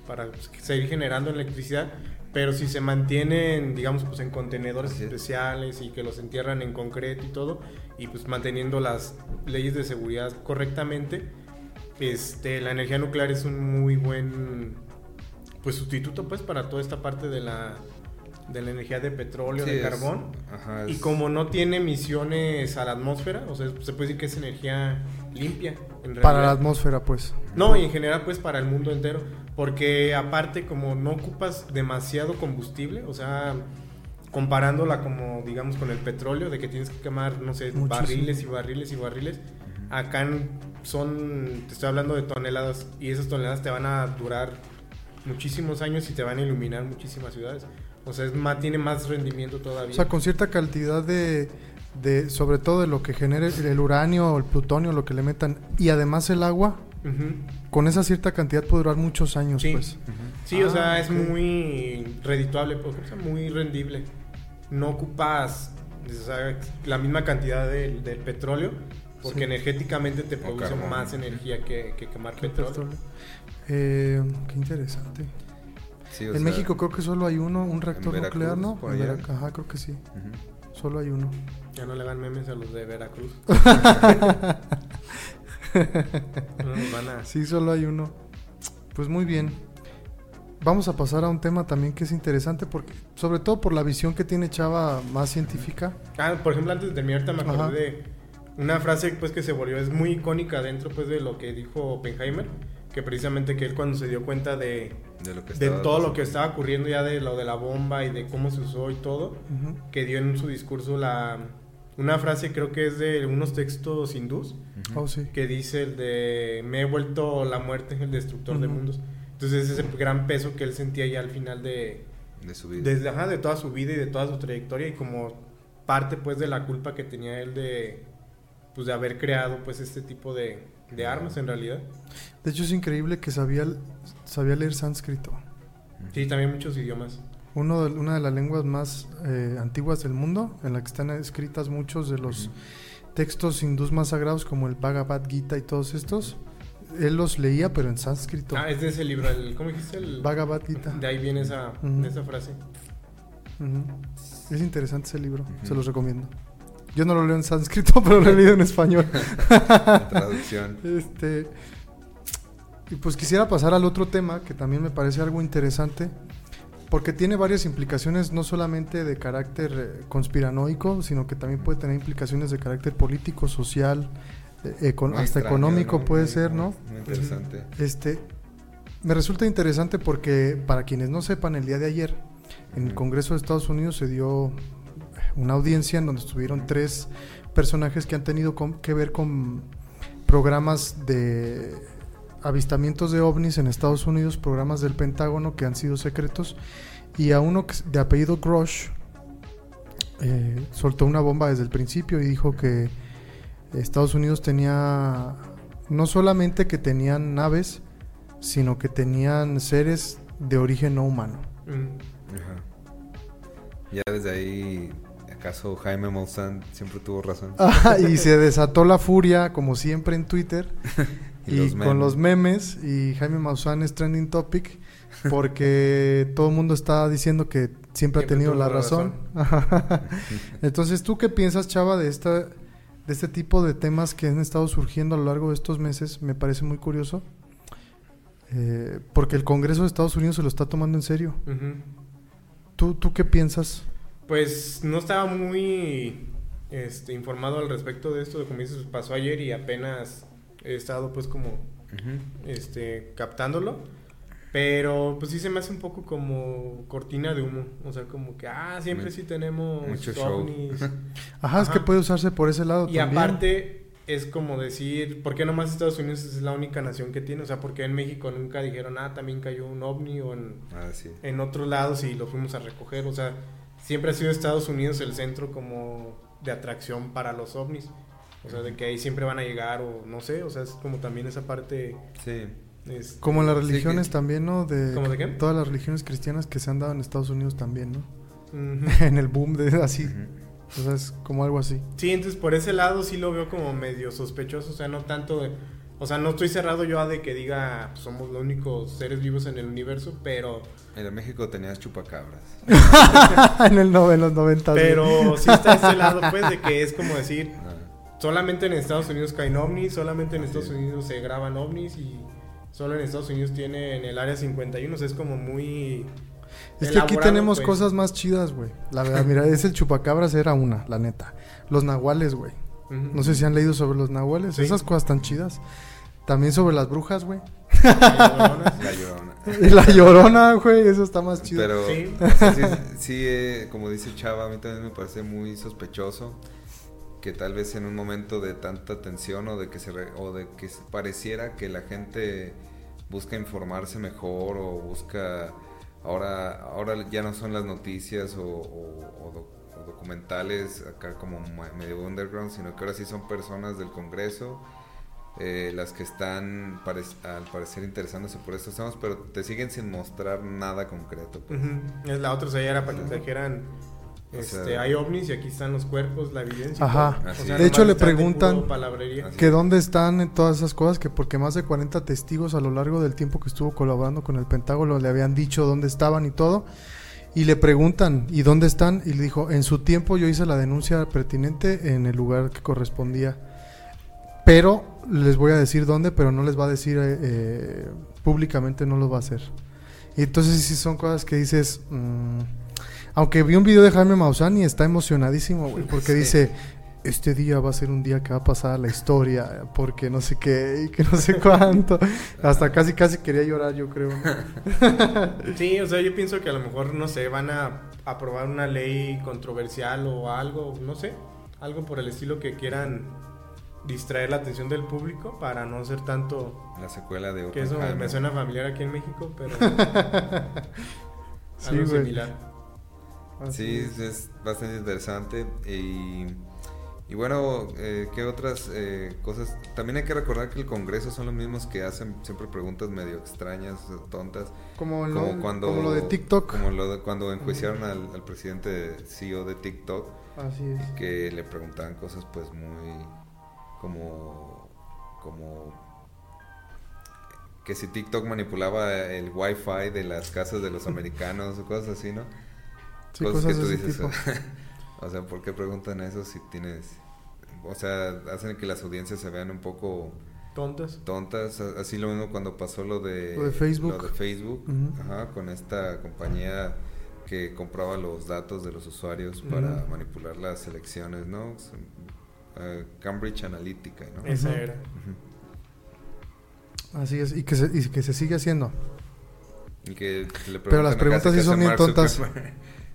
para pues, seguir generando electricidad. Pero si se mantienen, digamos, pues en contenedores especiales y que los entierran en concreto y todo, y pues manteniendo las leyes de seguridad correctamente, este, la energía nuclear es un muy buen pues sustituto pues para toda esta parte de la de la energía de petróleo, Sí, de es- carbón. ajá, Y como no tiene emisiones a la atmósfera, o sea, se puede decir que es energía limpia. En Para la atmósfera, pues. No, y en general pues para el mundo entero. Porque aparte como no ocupas demasiado combustible, o sea, comparándola como, digamos, con el petróleo, de que tienes que quemar, no sé, Muchísimo. barriles y barriles y barriles. Acá son, te estoy hablando de toneladas, y esas toneladas te van a durar muchísimos años y te van a iluminar muchísimas ciudades. O sea, es más, tiene más rendimiento todavía. O sea, con cierta cantidad de, de sobre todo de lo que genere el uranio o el plutonio, lo que le metan, y además el agua, con esa cierta cantidad puede durar muchos años, Sí. pues. Sí, o Ah, sea, es muy redituable, pues, o sea, muy rendible. No ocupas o sea, la misma cantidad del, del petróleo, porque Sí. energéticamente te produce más energía que, que quemar Qué petróleo. petróleo. Eh, qué interesante. Sí, en sea, México creo que solo hay uno, un reactor Veracruz, nuclear, ¿no? En Ajá, creo que sí. Solo hay uno. Ya no le dan memes a los de Veracruz. No nos van a- Sí, solo hay uno. Pues muy bien. Vamos a pasar a un tema también que es interesante porque, sobre todo por la visión que tiene Chava más científica. Ah, por ejemplo, antes de terminar, ahorita me Ajá. acordé de una frase pues que se volvió, es muy icónica dentro pues de lo que dijo Oppenheimer, que precisamente que él cuando se dio cuenta de, De, lo que de todo lo que estaba ocurriendo ya de lo de la bomba y de cómo se usó y todo, que dio en su discurso la una frase creo que es de unos textos hindús Ujú. Oh, sí. que dice el de me he vuelto la muerte el destructor de Ujú. mundos. Entonces ese gran peso que él sentía ya al final de De su vida. desde ajá, de toda su vida y de toda su trayectoria y como parte pues de la culpa que tenía él de pues de haber creado pues este tipo de, de armas en realidad. De hecho, es increíble que sabía, sabía leer sánscrito. Sí, también muchos idiomas. Uno de- una de las lenguas más eh, antiguas del mundo, en la que están escritas muchos de los textos hindús más sagrados, como el Bhagavad Gita y todos estos. Él los leía, pero en sánscrito. Ah, es de ese libro, el, ¿cómo dijiste? El, Bhagavad Gita. de ahí viene esa, esa frase. Ujú. Es interesante ese libro, se los recomiendo. Yo no lo leo en sánscrito, pero lo he leído en español. La traducción. Este, y pues quisiera pasar al otro tema que también me parece algo interesante, porque tiene varias implicaciones, no solamente de carácter eh, conspiranoico, sino que también puede tener implicaciones de carácter político, social, eh, econ- Muy hasta extraño, económico ¿no? puede Muy- ser, ¿no? Muy interesante. Este, me resulta interesante porque para quienes no sepan, el día de ayer en el. Congreso de Estados Unidos se dio una audiencia en donde estuvieron tres personajes que han tenido que ver con programas de avistamientos de ovnis en Estados Unidos, programas del Pentágono que han sido secretos, y a uno de apellido Grosh eh, soltó una bomba desde el principio y dijo que Estados Unidos tenía no solamente que tenían naves, sino que tenían seres de origen no humano. Mm. Ajá. Ya desde ahí, ¿acaso Jaime Maussan siempre tuvo razón? Ah, y se desató la furia, como siempre en Twitter, Y y, los con los memes, y Jaime Maussan es trending topic, porque todo el mundo está diciendo que siempre, ha tenido la razón. Entonces, ¿tú qué piensas, Chava, de esta de este tipo de temas que han estado surgiendo a lo largo de estos meses? Me parece muy curioso. Eh, porque el Congreso de Estados Unidos se lo está tomando en serio. ¿Tú, ¿Tú qué piensas? Pues no estaba muy este, informado al respecto de esto, de como dices, pasó ayer y apenas he estado pues como Ujú. este, captándolo. Pero pues sí se me hace un poco como cortina de humo. O sea, como que, ah, siempre Mu- sí tenemos mucho show. ovnis. Ajá, es que puede usarse por ese lado y también. aparte es como decir, ¿por qué nomás Estados Unidos es la única nación que tiene? O sea, ¿por qué en México nunca dijeron, ah, también cayó un ovni o en, Ah, sí. en otros lados y lo fuimos a recoger? O sea, siempre ha sido Estados Unidos el centro como de atracción para los ovnis. O sea, de que ahí siempre van a llegar o no sé, o sea, es como también esa parte... Sí. es- Como las que- religiones también, ¿no? De, ¿Cómo de qué? Todas las religiones cristianas que se han dado en Estados Unidos también, ¿no? En el boom de así. O sea, es como algo así. Sí, entonces por ese lado sí lo veo como medio sospechoso, o sea, no tanto de... O sea, no estoy cerrado yo a de que diga pues, somos los únicos seres vivos en el universo, pero en México tenías chupacabras. en, el no, en los 90. güey. pero sí está ese lado pues de que es como decir, Ah, solamente en Estados Unidos caen ovnis, solamente en Así Estados es. Unidos se graban ovnis y solo en Estados Unidos tiene en el área 51, o sea, es como muy Es que aquí tenemos pues. cosas más chidas, güey. La verdad, mira, ese chupacabras era una, la neta. Los nahuales, güey. No sé si han leído sobre los nahuales. Sí. Esas cosas tan chidas. También sobre las brujas, güey. La llorona. La llorona, güey, eso está más chido. Pero Sí. o sea, sí, sí, eh, como dice Chava, a mí también me parece muy sospechoso que tal vez en un momento de tanta tensión o de que se re- o de que pareciera que la gente busca informarse mejor o busca ahora ahora ya no son las noticias o, o- o doc- o documentales acá como medio underground, sino que ahora sí son personas del Congreso eh, las que están parec- al parecer interesándose por estos temas, pero te siguen sin mostrar nada concreto. pues. Ujú. Es la otra, o sea, era para que trajeran. O Este, sea- hay ovnis y aquí están los cuerpos, la evidencia. Ajá. O sea. De hecho, le preguntan- que dónde están en todas esas cosas, que porque más de 40 testigos a lo largo del tiempo que estuvo colaborando con el Pentágono le habían dicho dónde estaban y todo. Y le preguntan, ¿y dónde están? Y le dijo, en su tiempo yo hice la denuncia pertinente en el lugar que correspondía. Pero les voy a decir dónde, pero no les va a decir eh, eh, públicamente, no lo va a hacer. Y entonces sí son cosas que dices... mm, aunque vi un video de Jaime Maussan y está emocionadísimo, güey, porque Sí. dice, este día va a ser un día que va a pasar a la historia, porque no sé qué, y que no sé cuánto. Hasta casi, casi quería llorar, yo creo. Sí, o sea, yo pienso que a lo mejor, no sé, van a aprobar una ley controversial o algo, no sé, algo por el estilo que quieran distraer la atención del público para no ser tanto... La secuela de Que eso me, suena familiar aquí en México, pero Sí, algo güey. Similar. Sí, es, es bastante interesante. Y, y bueno, eh, ¿qué otras eh, cosas? También hay que recordar que el Congreso son los mismos que hacen siempre preguntas medio extrañas, tontas. Como, lo, Como cuando, como lo de TikTok. Como lo de cuando enjuiciaron al, al presidente CEO de TikTok, Así es. que le preguntaban cosas pues muy como como que si TikTok manipulaba el wifi de las casas de los americanos o cosas así, ¿no? Sí, cosas, que tú de ese dices, tipo. o sea, ¿por qué preguntan eso si tienes o sea, hacen que las audiencias se vean un poco Tontas. tontas, así lo mismo cuando pasó lo de, Lo de Facebook. lo de Facebook, ajá, con esta compañía que compraba los datos de los usuarios para manipular las elecciones, ¿no? Eh, Cambridge Analytica, ¿no? Esa era. Así es. Y que se, y que se sigue haciendo. Y que le Pero las preguntas sí son bien tontas.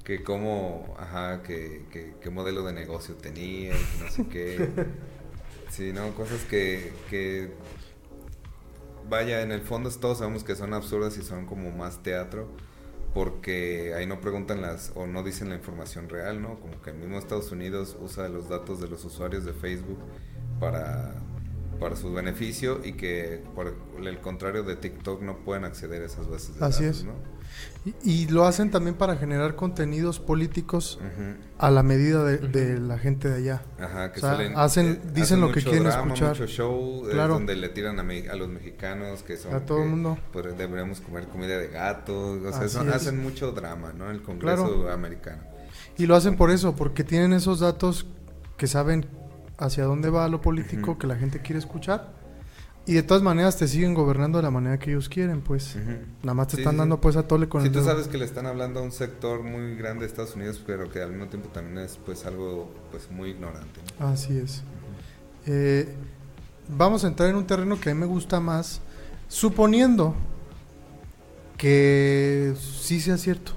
Que cómo, ajá, que, que, qué modelo de negocio tenía, y no sé qué. Sí, no, cosas que, que, vaya, en el fondo todos sabemos que son absurdas y son como más teatro, porque ahí no preguntan las, o no dicen la información real, ¿no? Como que el mismo Estados Unidos usa los datos de los usuarios de Facebook para, para su beneficio y que por el contrario de TikTok no pueden acceder a esas bases de Así datos, es. ¿no? Y, y lo hacen también para generar contenidos políticos a la medida de, de la gente de allá. Ajá, que O sea, suelen, hacen- dicen lo que quieren drama, escuchar. mucho show, Claro. donde le tiran a, me- a los mexicanos que son A todo el mundo. pues, deberíamos comer comida de gato, o sea, son- hacen mucho drama, ¿no? El Congreso Claro. americano. Y lo hacen por eso, porque tienen esos datos que saben hacia dónde va lo político que la gente quiere escuchar. Y de todas maneras te siguen gobernando de la manera que ellos quieren, pues. Nada más te Sí, están sí, dando sí. pues a tole con Si el tú dedo. sabes que le están hablando a un sector muy grande de Estados Unidos, pero que al mismo tiempo también es pues algo pues muy ignorante. ¿no? Así es. Eh, vamos a entrar en un terreno que a mí me gusta más, suponiendo que sí sea cierto.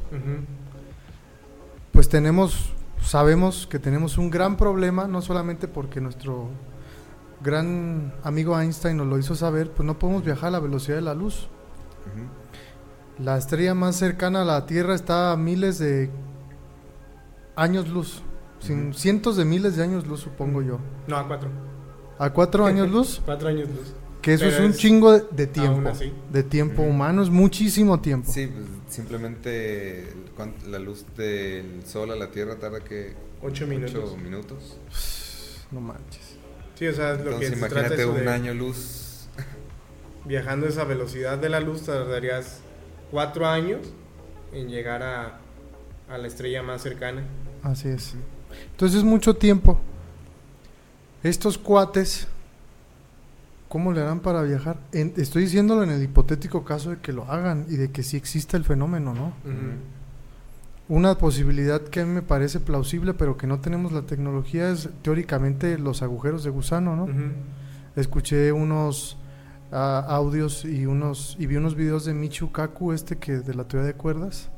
Pues tenemos, sabemos que tenemos un gran problema, no solamente porque nuestro gran amigo Einstein nos lo hizo saber, pues no podemos viajar a la velocidad de la luz. La estrella más cercana a la Tierra está a miles de años luz, sin cientos de miles de años luz, supongo yo. No, a cuatro. A cuatro años luz, Cuatro años luz. que eso Pero es un es- chingo de, de tiempo. Aún así. De tiempo humano, es muchísimo tiempo. Sí, pues, simplemente la luz del sol a la Tierra tarda que Ocho minutos. ocho minutos. No manches. Sí, o sea, lo que Entonces se trata imagínate eso un de año luz. viajando a esa velocidad de la luz tardarías cuatro años en llegar a, a la estrella más cercana. Así es. Entonces es mucho tiempo. Estos cuates, ¿cómo le harán para viajar? En- estoy diciéndolo en el hipotético caso de que lo hagan y de que sí exista el fenómeno, ¿no? Una posibilidad que a mí me parece plausible, pero que no tenemos la tecnología, es teóricamente los agujeros de gusano, ¿no? Escuché unos ah, audios y unos y vi unos videos de Michio Kaku, este que de la teoría de cuerdas,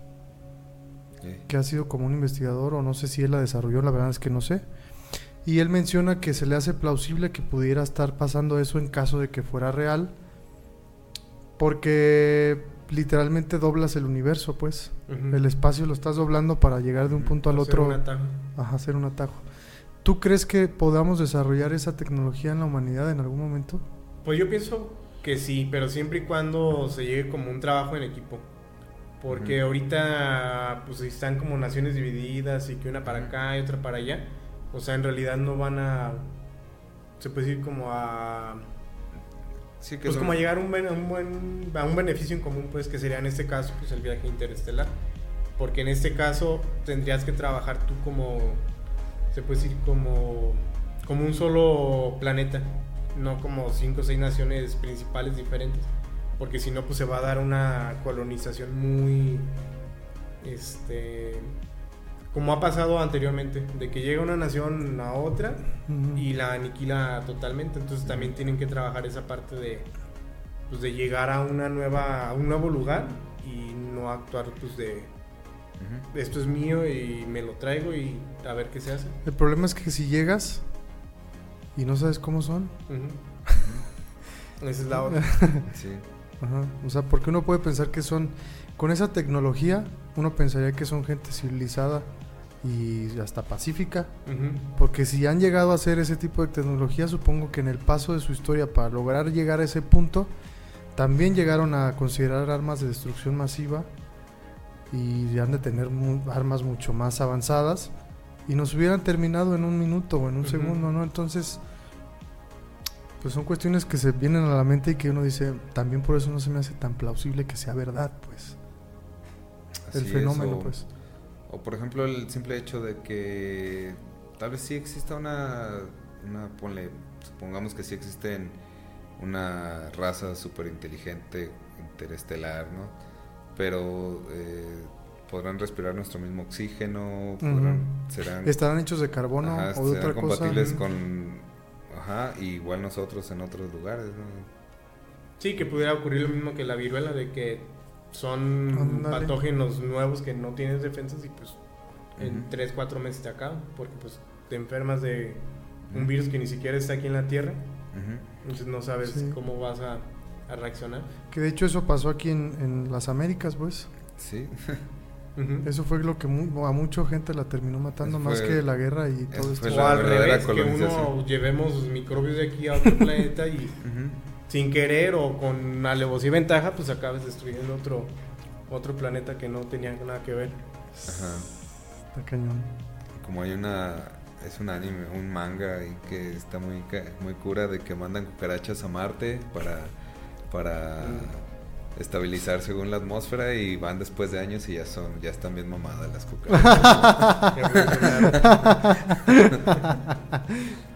que ha sido como un investigador o no sé si él la desarrolló, la verdad es que no sé. Y él menciona que se le hace plausible que pudiera estar pasando eso en caso de que fuera real, porque literalmente doblas el universo, pues. El espacio lo estás doblando para llegar de un punto al Hacer otro. un atajo. Ajá, hacer un atajo. ¿Tú crees que podamos desarrollar esa tecnología en la humanidad en algún momento? Pues yo pienso que sí, pero siempre y cuando se llegue como un trabajo en equipo. Porque ahorita pues están como naciones divididas y que una para acá y otra para allá. O sea, en realidad no van a... Se puede decir como a... Sí, que Pues como a llegar a un, ben- a un buen, a un beneficio en común, pues que sería en este caso pues el viaje interestelar. Porque en este caso tendrías que trabajar tú como, se puede decir como, como un solo planeta, no como cinco o seis naciones principales diferentes. Porque si no, pues se va a dar una colonización muy, este, como ha pasado anteriormente, de que llega una nación a otra y la aniquila totalmente. Entonces también tienen que trabajar esa parte de, pues, de llegar a una nueva, a un nuevo lugar y no actuar pues de esto es mío y me lo traigo y a ver qué se hace. El problema es que si llegas y no sabes cómo son. Esa es la otra. Sí. ajá, o sea, porque uno puede pensar que son, con esa tecnología, uno pensaría que son gente civilizada y hasta pacífica, porque si han llegado a hacer ese tipo de tecnología, supongo que en el paso de su historia para lograr llegar a ese punto, también llegaron a considerar armas de destrucción masiva y han de tener mu- armas mucho más avanzadas. Y nos hubieran terminado en un minuto o en un segundo, ¿no? Entonces, pues son cuestiones que se vienen a la mente y que uno dice, también por eso no se me hace tan plausible que sea verdad, pues, el es, fenómeno, o- pues. O por ejemplo el simple hecho de que tal vez sí exista una, una ponle, supongamos que sí existen una raza súper inteligente, interestelar, ¿no? Pero eh, podrán respirar nuestro mismo oxígeno, podrán, serán, Estarán hechos de carbono ajá, o de serán otra cosa. compatibles con, ajá, igual nosotros en otros lugares, ¿no? Sí, que pudiera ocurrir lo mismo que la viruela, de que son patógenos nuevos que no tienes defensas y pues en Ujú. 3, 4 meses te acaban, porque pues te enfermas de un virus que ni siquiera está aquí en la Tierra, entonces no sabes Sí. cómo vas a, a reaccionar. Que de hecho eso pasó aquí en, en las Américas, pues. Sí. Eso fue lo que mu- a mucha gente la terminó matando Eso más fue- que la guerra y todo esto. o al revés, que uno llevemos microbios de aquí a otro planeta y. sin querer o con alevosía y ventaja, pues acabes destruyendo otro, otro planeta que no tenía nada que ver. Ajá. Está cañón. como hay una es un anime, un manga y que está muy muy cura de que mandan cucarachas a Marte para para estabilizar según la atmósfera y van después de años y ya son ya están bien mamadas las cucarachas.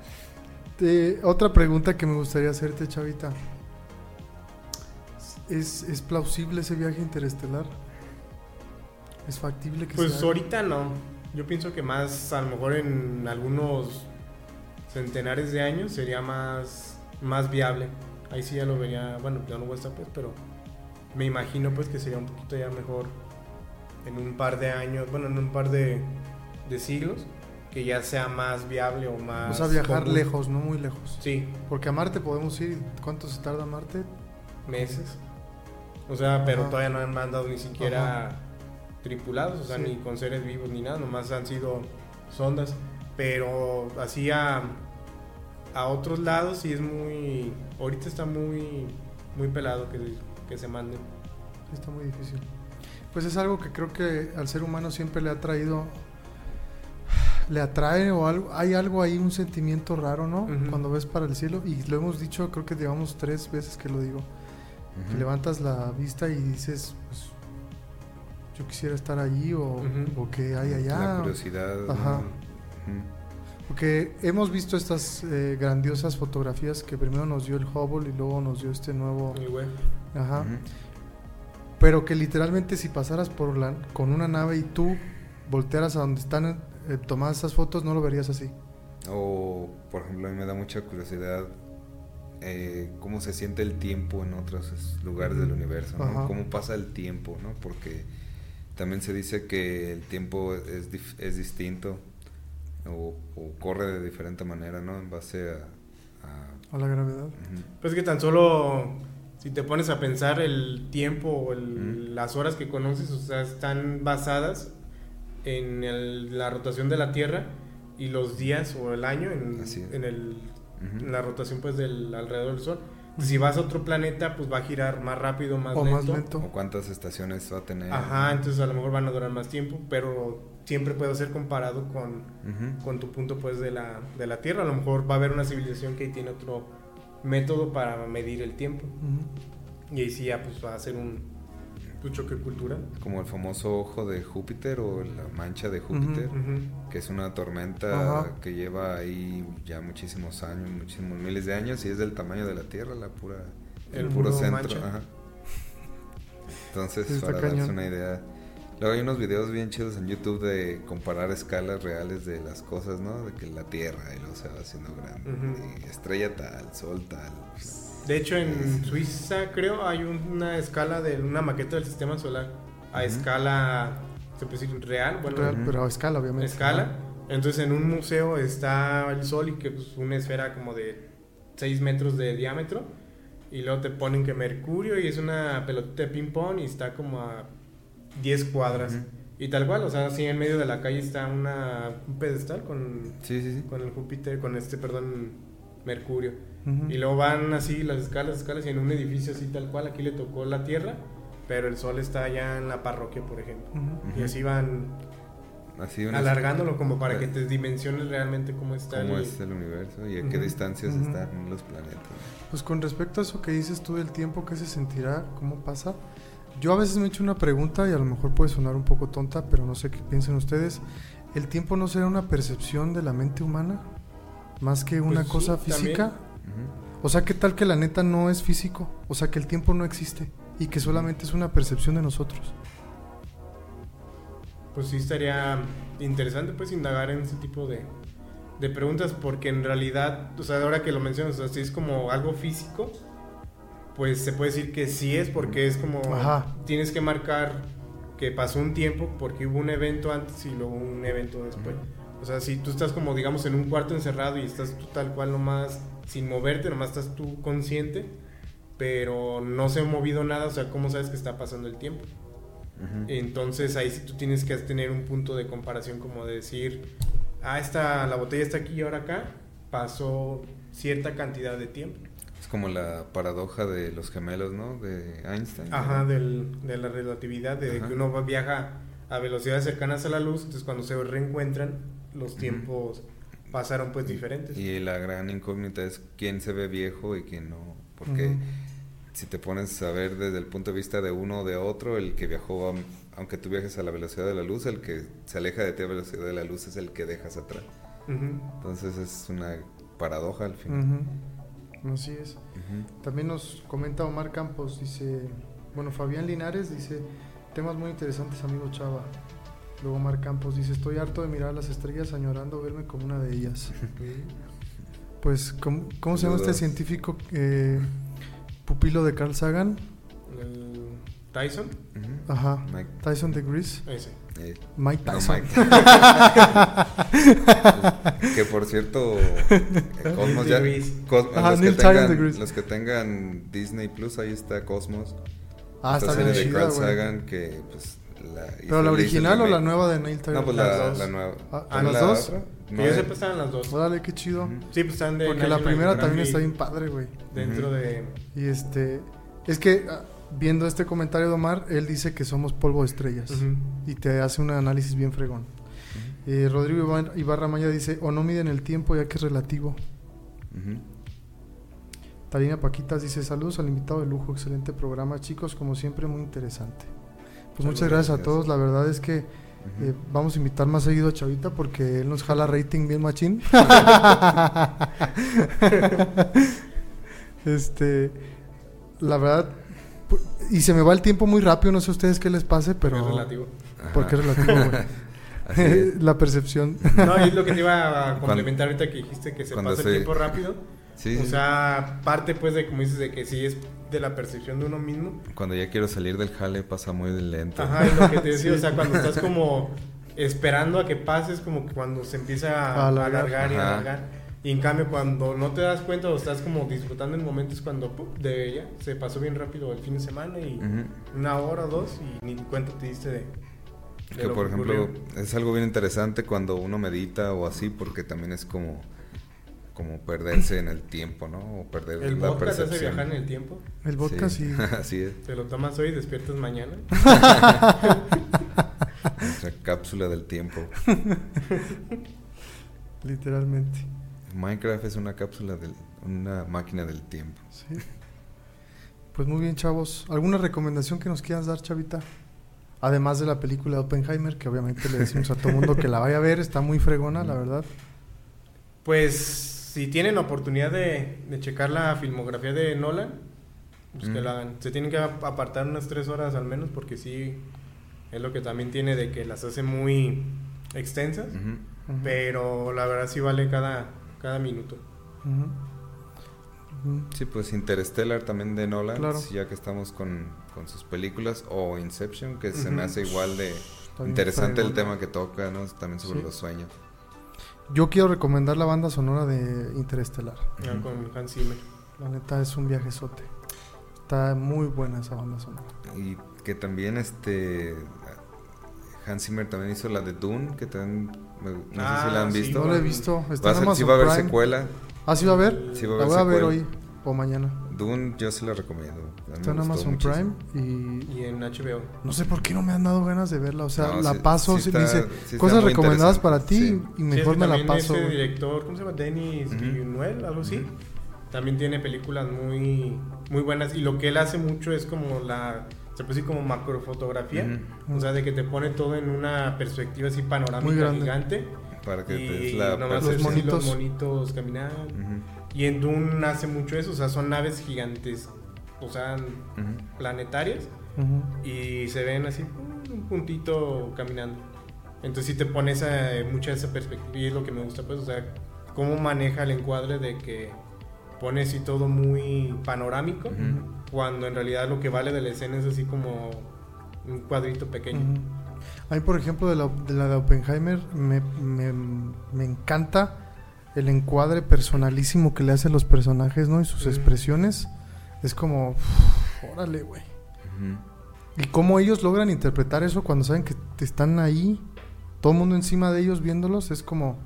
Eh, otra pregunta que me gustaría hacerte, Chavita. ¿Es, ¿Es plausible ese viaje interestelar? ¿Es factible que Pues se haga? ahorita no. Yo pienso que más, a lo mejor en algunos centenares de años sería más, más viable. Ahí sí ya lo vería, bueno, ya no voy a estar pues, pero me imagino pues que sería un poquito ya mejor en un par de años, bueno, en un par de, de siglos, que ya sea más viable o más... O sea, viajar común. lejos, no muy lejos. Sí, Porque a Marte podemos ir. ¿Cuánto se tarda Marte? meses. O sea, pero Ajá. todavía no han mandado ni siquiera tripulados, o sea, Sí. ni con seres vivos ni nada, nomás han sido sondas. Pero así a, a otros lados sí es muy... Ahorita está muy, muy pelado que, que se manden. Está muy difícil. Pues es algo que creo que al ser humano siempre le ha traído. Le atrae o algo. Hay algo ahí, un sentimiento raro, ¿no? Ujú. Cuando ves para el cielo. Y lo hemos dicho, creo que llevamos tres veces que lo digo. que Ujú. levantas la vista y dices, pues, yo quisiera estar allí o, Ujú. o que hay allá. La curiosidad. Ajá. Porque hemos visto estas eh, grandiosas fotografías que primero nos dio el Hubble y luego nos dio este nuevo... Muy bueno. Ajá. Pero que literalmente si pasaras por la, con una nave y tú voltearas a donde están eh, tomadas esas fotos, no lo verías así. O, por ejemplo, a mí me da mucha curiosidad eh, cómo se siente el tiempo en otros lugares del universo, ¿no? Ajá. Cómo pasa el tiempo, ¿no? Porque también se dice que el tiempo es, dif- es distinto o, o corre de diferente manera, ¿no? En base a... a- A la gravedad. Pues que tan solo si te pones a pensar el tiempo o el- las horas que conoces, o sea, están basadas en el- la rotación de la Tierra y los días o el año en, en el, en la rotación pues del alrededor del Sol. Si vas a otro planeta, pues va a girar más rápido, más o lento. más lento. O cuántas estaciones va a tener. Ajá, entonces a lo mejor van a durar más tiempo, pero siempre puede ser comparado con, con tu punto pues de la, de la Tierra. A lo mejor va a haber una civilización que tiene otro método para medir el tiempo. Y ahí sí ya pues va a ser un, un choque cultural. Como el famoso ojo de Júpiter o la mancha de Júpiter, que es una tormenta Ajá. que lleva ahí ya muchísimos años, muchísimos miles de años y es del tamaño de la Tierra, la pura, el, El puro centro. ajá. Entonces, está para darse cañón. una idea. Luego hay unos videos bien chidos en YouTube de comparar escalas reales de las cosas, ¿no? De que la Tierra y luego se va haciendo grande. Y estrella tal, sol tal. De hecho en Suiza creo hay una escala de una maqueta del sistema solar a escala, se puede decir real, bueno, Real, pero a escala, obviamente. escala. Entonces en un museo está el sol y que es una esfera como de 6 metros de diámetro. Y luego te ponen que Mercurio y es una pelotita de ping pong y está como a 10 cuadras. Y tal cual, o sea, así en medio de la calle está una, un pedestal con, Sí, sí, sí. con el Júpiter, con este, perdón, Mercurio. Ujú. Y luego van así las escalas, escalas y en un edificio así tal cual, aquí le tocó la Tierra, pero el Sol está allá en la parroquia, por ejemplo. Ujú. Y así van Así alargándolo como para que te dimensiones realmente cómo está cómo el... es el universo y a qué Ujú. distancias Ujú. están los planetas. Pues con respecto a eso que dices tú del tiempo, ¿qué se sentirá? ¿Cómo pasa? Yo a veces me he hecho una pregunta y a lo mejor puede sonar un poco tonta, pero no sé qué piensen ustedes. ¿El tiempo no será una percepción de la mente humana? Más que una Pues sí, cosa también. O sea, ¿qué tal que la neta no es físico? O sea, que el tiempo no existe y que solamente es una percepción de nosotros. Pues sí estaría interesante pues indagar en ese tipo de, de preguntas porque en realidad, o sea, ahora que lo mencionas, o sea, si es como algo físico, pues se puede decir que sí es porque es como Ajá. tienes que marcar que pasó un tiempo porque hubo un evento antes y luego un evento después. O sea, si tú estás como digamos en un cuarto encerrado y estás tú tal cual nomás sin moverte, nomás estás tú consciente, pero no se ha movido nada, o sea, ¿cómo sabes que está pasando el tiempo? Entonces ahí sí tú tienes que tener un punto de comparación como de decir, ah, esta, la botella está aquí y ahora acá, pasó cierta cantidad de tiempo. Es como la paradoja de los gemelos, ¿no? De Einstein. Ajá, del, de la relatividad, de Ajá. que uno viaja a velocidades cercanas a la luz, entonces cuando se reencuentran, los tiempos pasaron pues diferentes. Y la gran incógnita es quién se ve viejo y quién no. Porque si te pones a ver desde el punto de vista de uno o de otro, el que viajó, a- aunque tú viajes a la velocidad de la luz, el que se aleja de ti a la velocidad de la luz es el que dejas atrás. Entonces es una paradoja al final. Así es. También nos comenta Omar Campos, dice, bueno, Fabián Linares dice, temas muy interesantes, amigo Chava. Luego Omar Campos dice, estoy harto de mirar las estrellas añorando verme como una de ellas. Pues, ¿cómo, cómo se llama este científico eh, pupilo de Carl Sagan? El Tyson. Ajá, Mike. Tyson de Grease. ese. Eh, Mike no, Tyson. Mike. que por cierto, eh, Cosmos ya. Cos- Ajá, los, que tengan, los que tengan Disney Plus, ahí está Cosmos. Ah, Esta está bien serie de chida, Carl. Sagan que pues la ¿Pero la original o la nueva de Neil Tyson? No, pues la, nueva. Ah, ¿También ¿las la dos? No, yo sepa estaban las dos. Órale, qué chido. Sí, pues están de Porque la primera también está bien padre, güey. Dentro de... Y este, es que ah, viendo este comentario de Omar, él dice que somos polvo de estrellas. Y te hace un análisis bien fregón. Eh, Rodrigo Ibar- Ibarra Maya dice, o no miden el tiempo ya que es relativo. Tarina Paquitas dice, saludos al invitado de lujo, excelente programa, chicos, como siempre muy interesante. Pues muchas gracias a todos, la verdad es que eh, vamos a invitar más seguido a Chavita porque él nos jala rating bien machín. este, la verdad, y se me va el tiempo muy rápido, no sé a ustedes qué les pase, pero... es relativo. Porque es relativo, güey. La percepción. No, y es lo que te iba a complementar ahorita que dijiste que se pasa se- el tiempo rápido. Sí, o sí. sea, parte pues de, como dices, de que sí es de la percepción de uno mismo. Cuando ya quiero salir del jale pasa muy lento. Ajá, y lo que te decía, o sea, cuando estás como esperando a que pases, como que cuando se empieza a, A alargar. y Ajá. alargar. Y en cambio, cuando no te das cuenta o estás como disfrutando el momento, es cuando ¡pum! de ya se pasó bien rápido el fin de semana y Ujú. una hora o dos y ni cuenta te diste de. de Que lo por ejemplo ocurrió. es algo bien interesante cuando uno medita o así porque también es como como perderse en el tiempo, ¿no? O perder el la podcast hace percepción. viajar en el tiempo. El vodka sí. Así es. Te lo tomas hoy y despiertas mañana. Nuestra cápsula del tiempo. literalmente. Minecraft es una cápsula del una máquina del tiempo. Sí. Pues muy bien, chavos. ¿Alguna recomendación que nos quieras dar, Chavita? Además de la película de Oppenheimer, que obviamente le decimos a todo mundo que la vaya a ver, está muy fregona, la verdad. Pues si tienen oportunidad de, de checar la filmografía de Nolan, pues que Mm. la hagan. Se tienen que ap- apartar unas tres horas al menos porque sí es lo que también tiene de que las hace muy extensas, pero la verdad sí vale cada, cada minuto. Sí, pues Interstellar también de Nolan, Claro. ya que estamos con, con sus películas, o Inception, que se me hace igual de interesante el tema que toca, ¿no? También sobre Sí. los sueños. Yo quiero recomendar la banda sonora de Interestelar. Ujú. Con Hans Zimmer. La neta es un viajezote. Está muy buena esa banda sonora. Y que también este Hans Zimmer también hizo la de Dune, que también me- no sé si Ah, la han sí. visto. No la he visto. Está Va a ser- sí Amazon va a haber secuela. Ah, sí va a ver. Sí va a La haber voy a ver hoy o mañana. Dune yo se la recomiendo. Está en Amazon muchísimo. Prime y Y en HBO. no sé por qué no me han dado ganas de verla. O sea, No, la sí- paso, sí sí, está- dice sí cosas recomendadas para ti y mejor me la paso. Ese director, ¿cómo se llama? Denis. Villeneuve, algo así. También tiene películas muy, muy buenas. Y lo que él hace mucho es como la. Se puede decir como macrofotografía. Ujú. O sea, de que te pone todo en una perspectiva así panorámica gigante. Para que te des Y la nomás Los monitos. los Y en Dune hace mucho eso. O sea, son naves gigantes. O sea, planetarias. Y se ven así, un puntito caminando. Entonces sí te pones a, mucha esa perspectiva y es lo que me gusta, pues, o sea, cómo maneja el encuadre de que pone así todo muy panorámico, cuando en realidad lo que vale de la escena es así como un cuadrito pequeño. A mí, por ejemplo, de la de, la de Oppenheimer, me, me, me encanta el encuadre personalísimo que le hace a los personajes, ¿no? Y sus Mm. expresiones. Es como, uf, órale, güey. Y cómo ellos logran interpretar eso cuando saben que te están ahí, todo el mundo encima de ellos viéndolos, es como,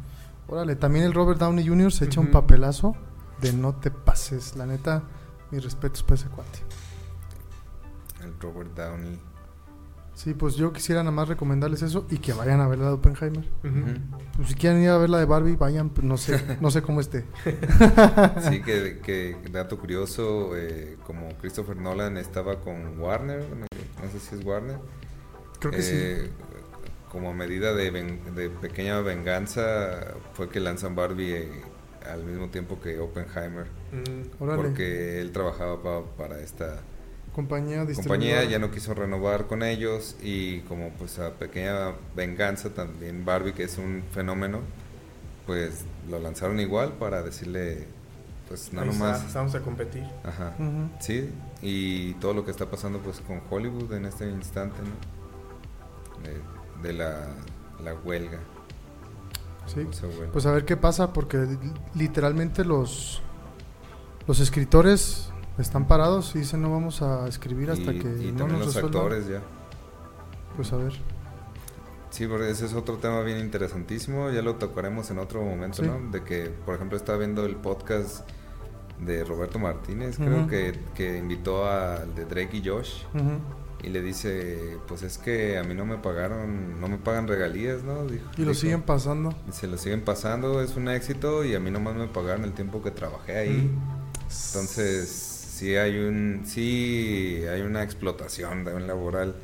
órale, también el Robert Downey Jr. se echa un papelazo de no te pases, la neta, mis respetos para ese cuate. El Robert Downey. Sí, pues yo quisiera nada más recomendarles eso y que vayan a ver la de Oppenheimer. Pues si quieren ir a ver la de Barbie, vayan, pues no sé, no sé cómo esté. Sí, que, que dato curioso, eh, como Christopher Nolan estaba con Warner, no sé si es Warner, Creo que eh, como medida de, ven- de pequeña venganza fue que lanzan Barbie eh, al mismo tiempo que Oppenheimer, Mm. sí. Porque él trabajaba pa- para esta compañía compañía, ya no quiso renovar con ellos y como pues a pequeña venganza también Barbie, que es un fenómeno, pues lo lanzaron igual para decirle, pues está, nomás... Vamos a competir. Ajá. Sí, y todo lo que está pasando pues con Hollywood en este instante, ¿no? De, de la, la huelga. Sí. Pues a ver qué pasa, porque li- literalmente los, los escritores están parados y dicen no vamos a escribir hasta y, que y no también nos los resuelvan. actores ya. Pues a ver. Sí, porque ese es otro tema bien interesantísimo, ya lo tocaremos en otro momento, Sí. ¿no? De que, por ejemplo, estaba viendo el podcast de Roberto Martínez, creo que, que invitó al de Drake y Josh y le dice, pues es que a mí no me pagaron, no me pagan regalías, ¿no? Dijo- Y lo dijo. siguen pasando. Y se lo siguen pasando, es un éxito y a mí nomás me pagaron el tiempo que trabajé ahí. Entonces, sí hay un sí hay una explotación también laboral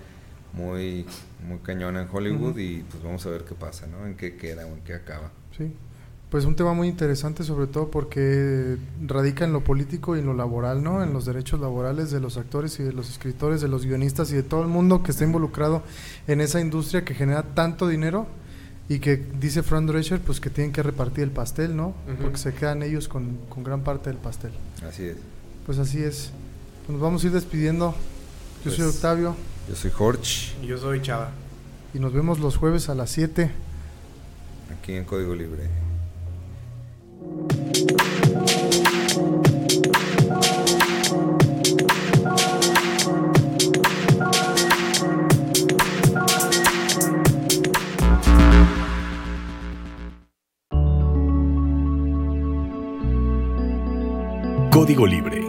muy muy cañona en Hollywood y pues vamos a ver qué pasa, ¿no? En qué queda o en qué acaba. Sí. Pues un tema muy interesante, sobre todo porque radica en lo político y en lo laboral, ¿no? En los derechos laborales de los actores y de los escritores, de los guionistas y de todo el mundo que está involucrado en esa industria que genera tanto dinero Y que dice Fran Drescher pues que tienen que repartir el pastel, ¿no? Porque se quedan ellos con, con gran parte del pastel. Así es. Pues así es. Nos vamos a ir despidiendo. Yo soy Pues- Octavio Yo soy Jorge, Y yo soy Chava. y nos vemos los jueves a las 7. aquí en Código Libre. Código Libre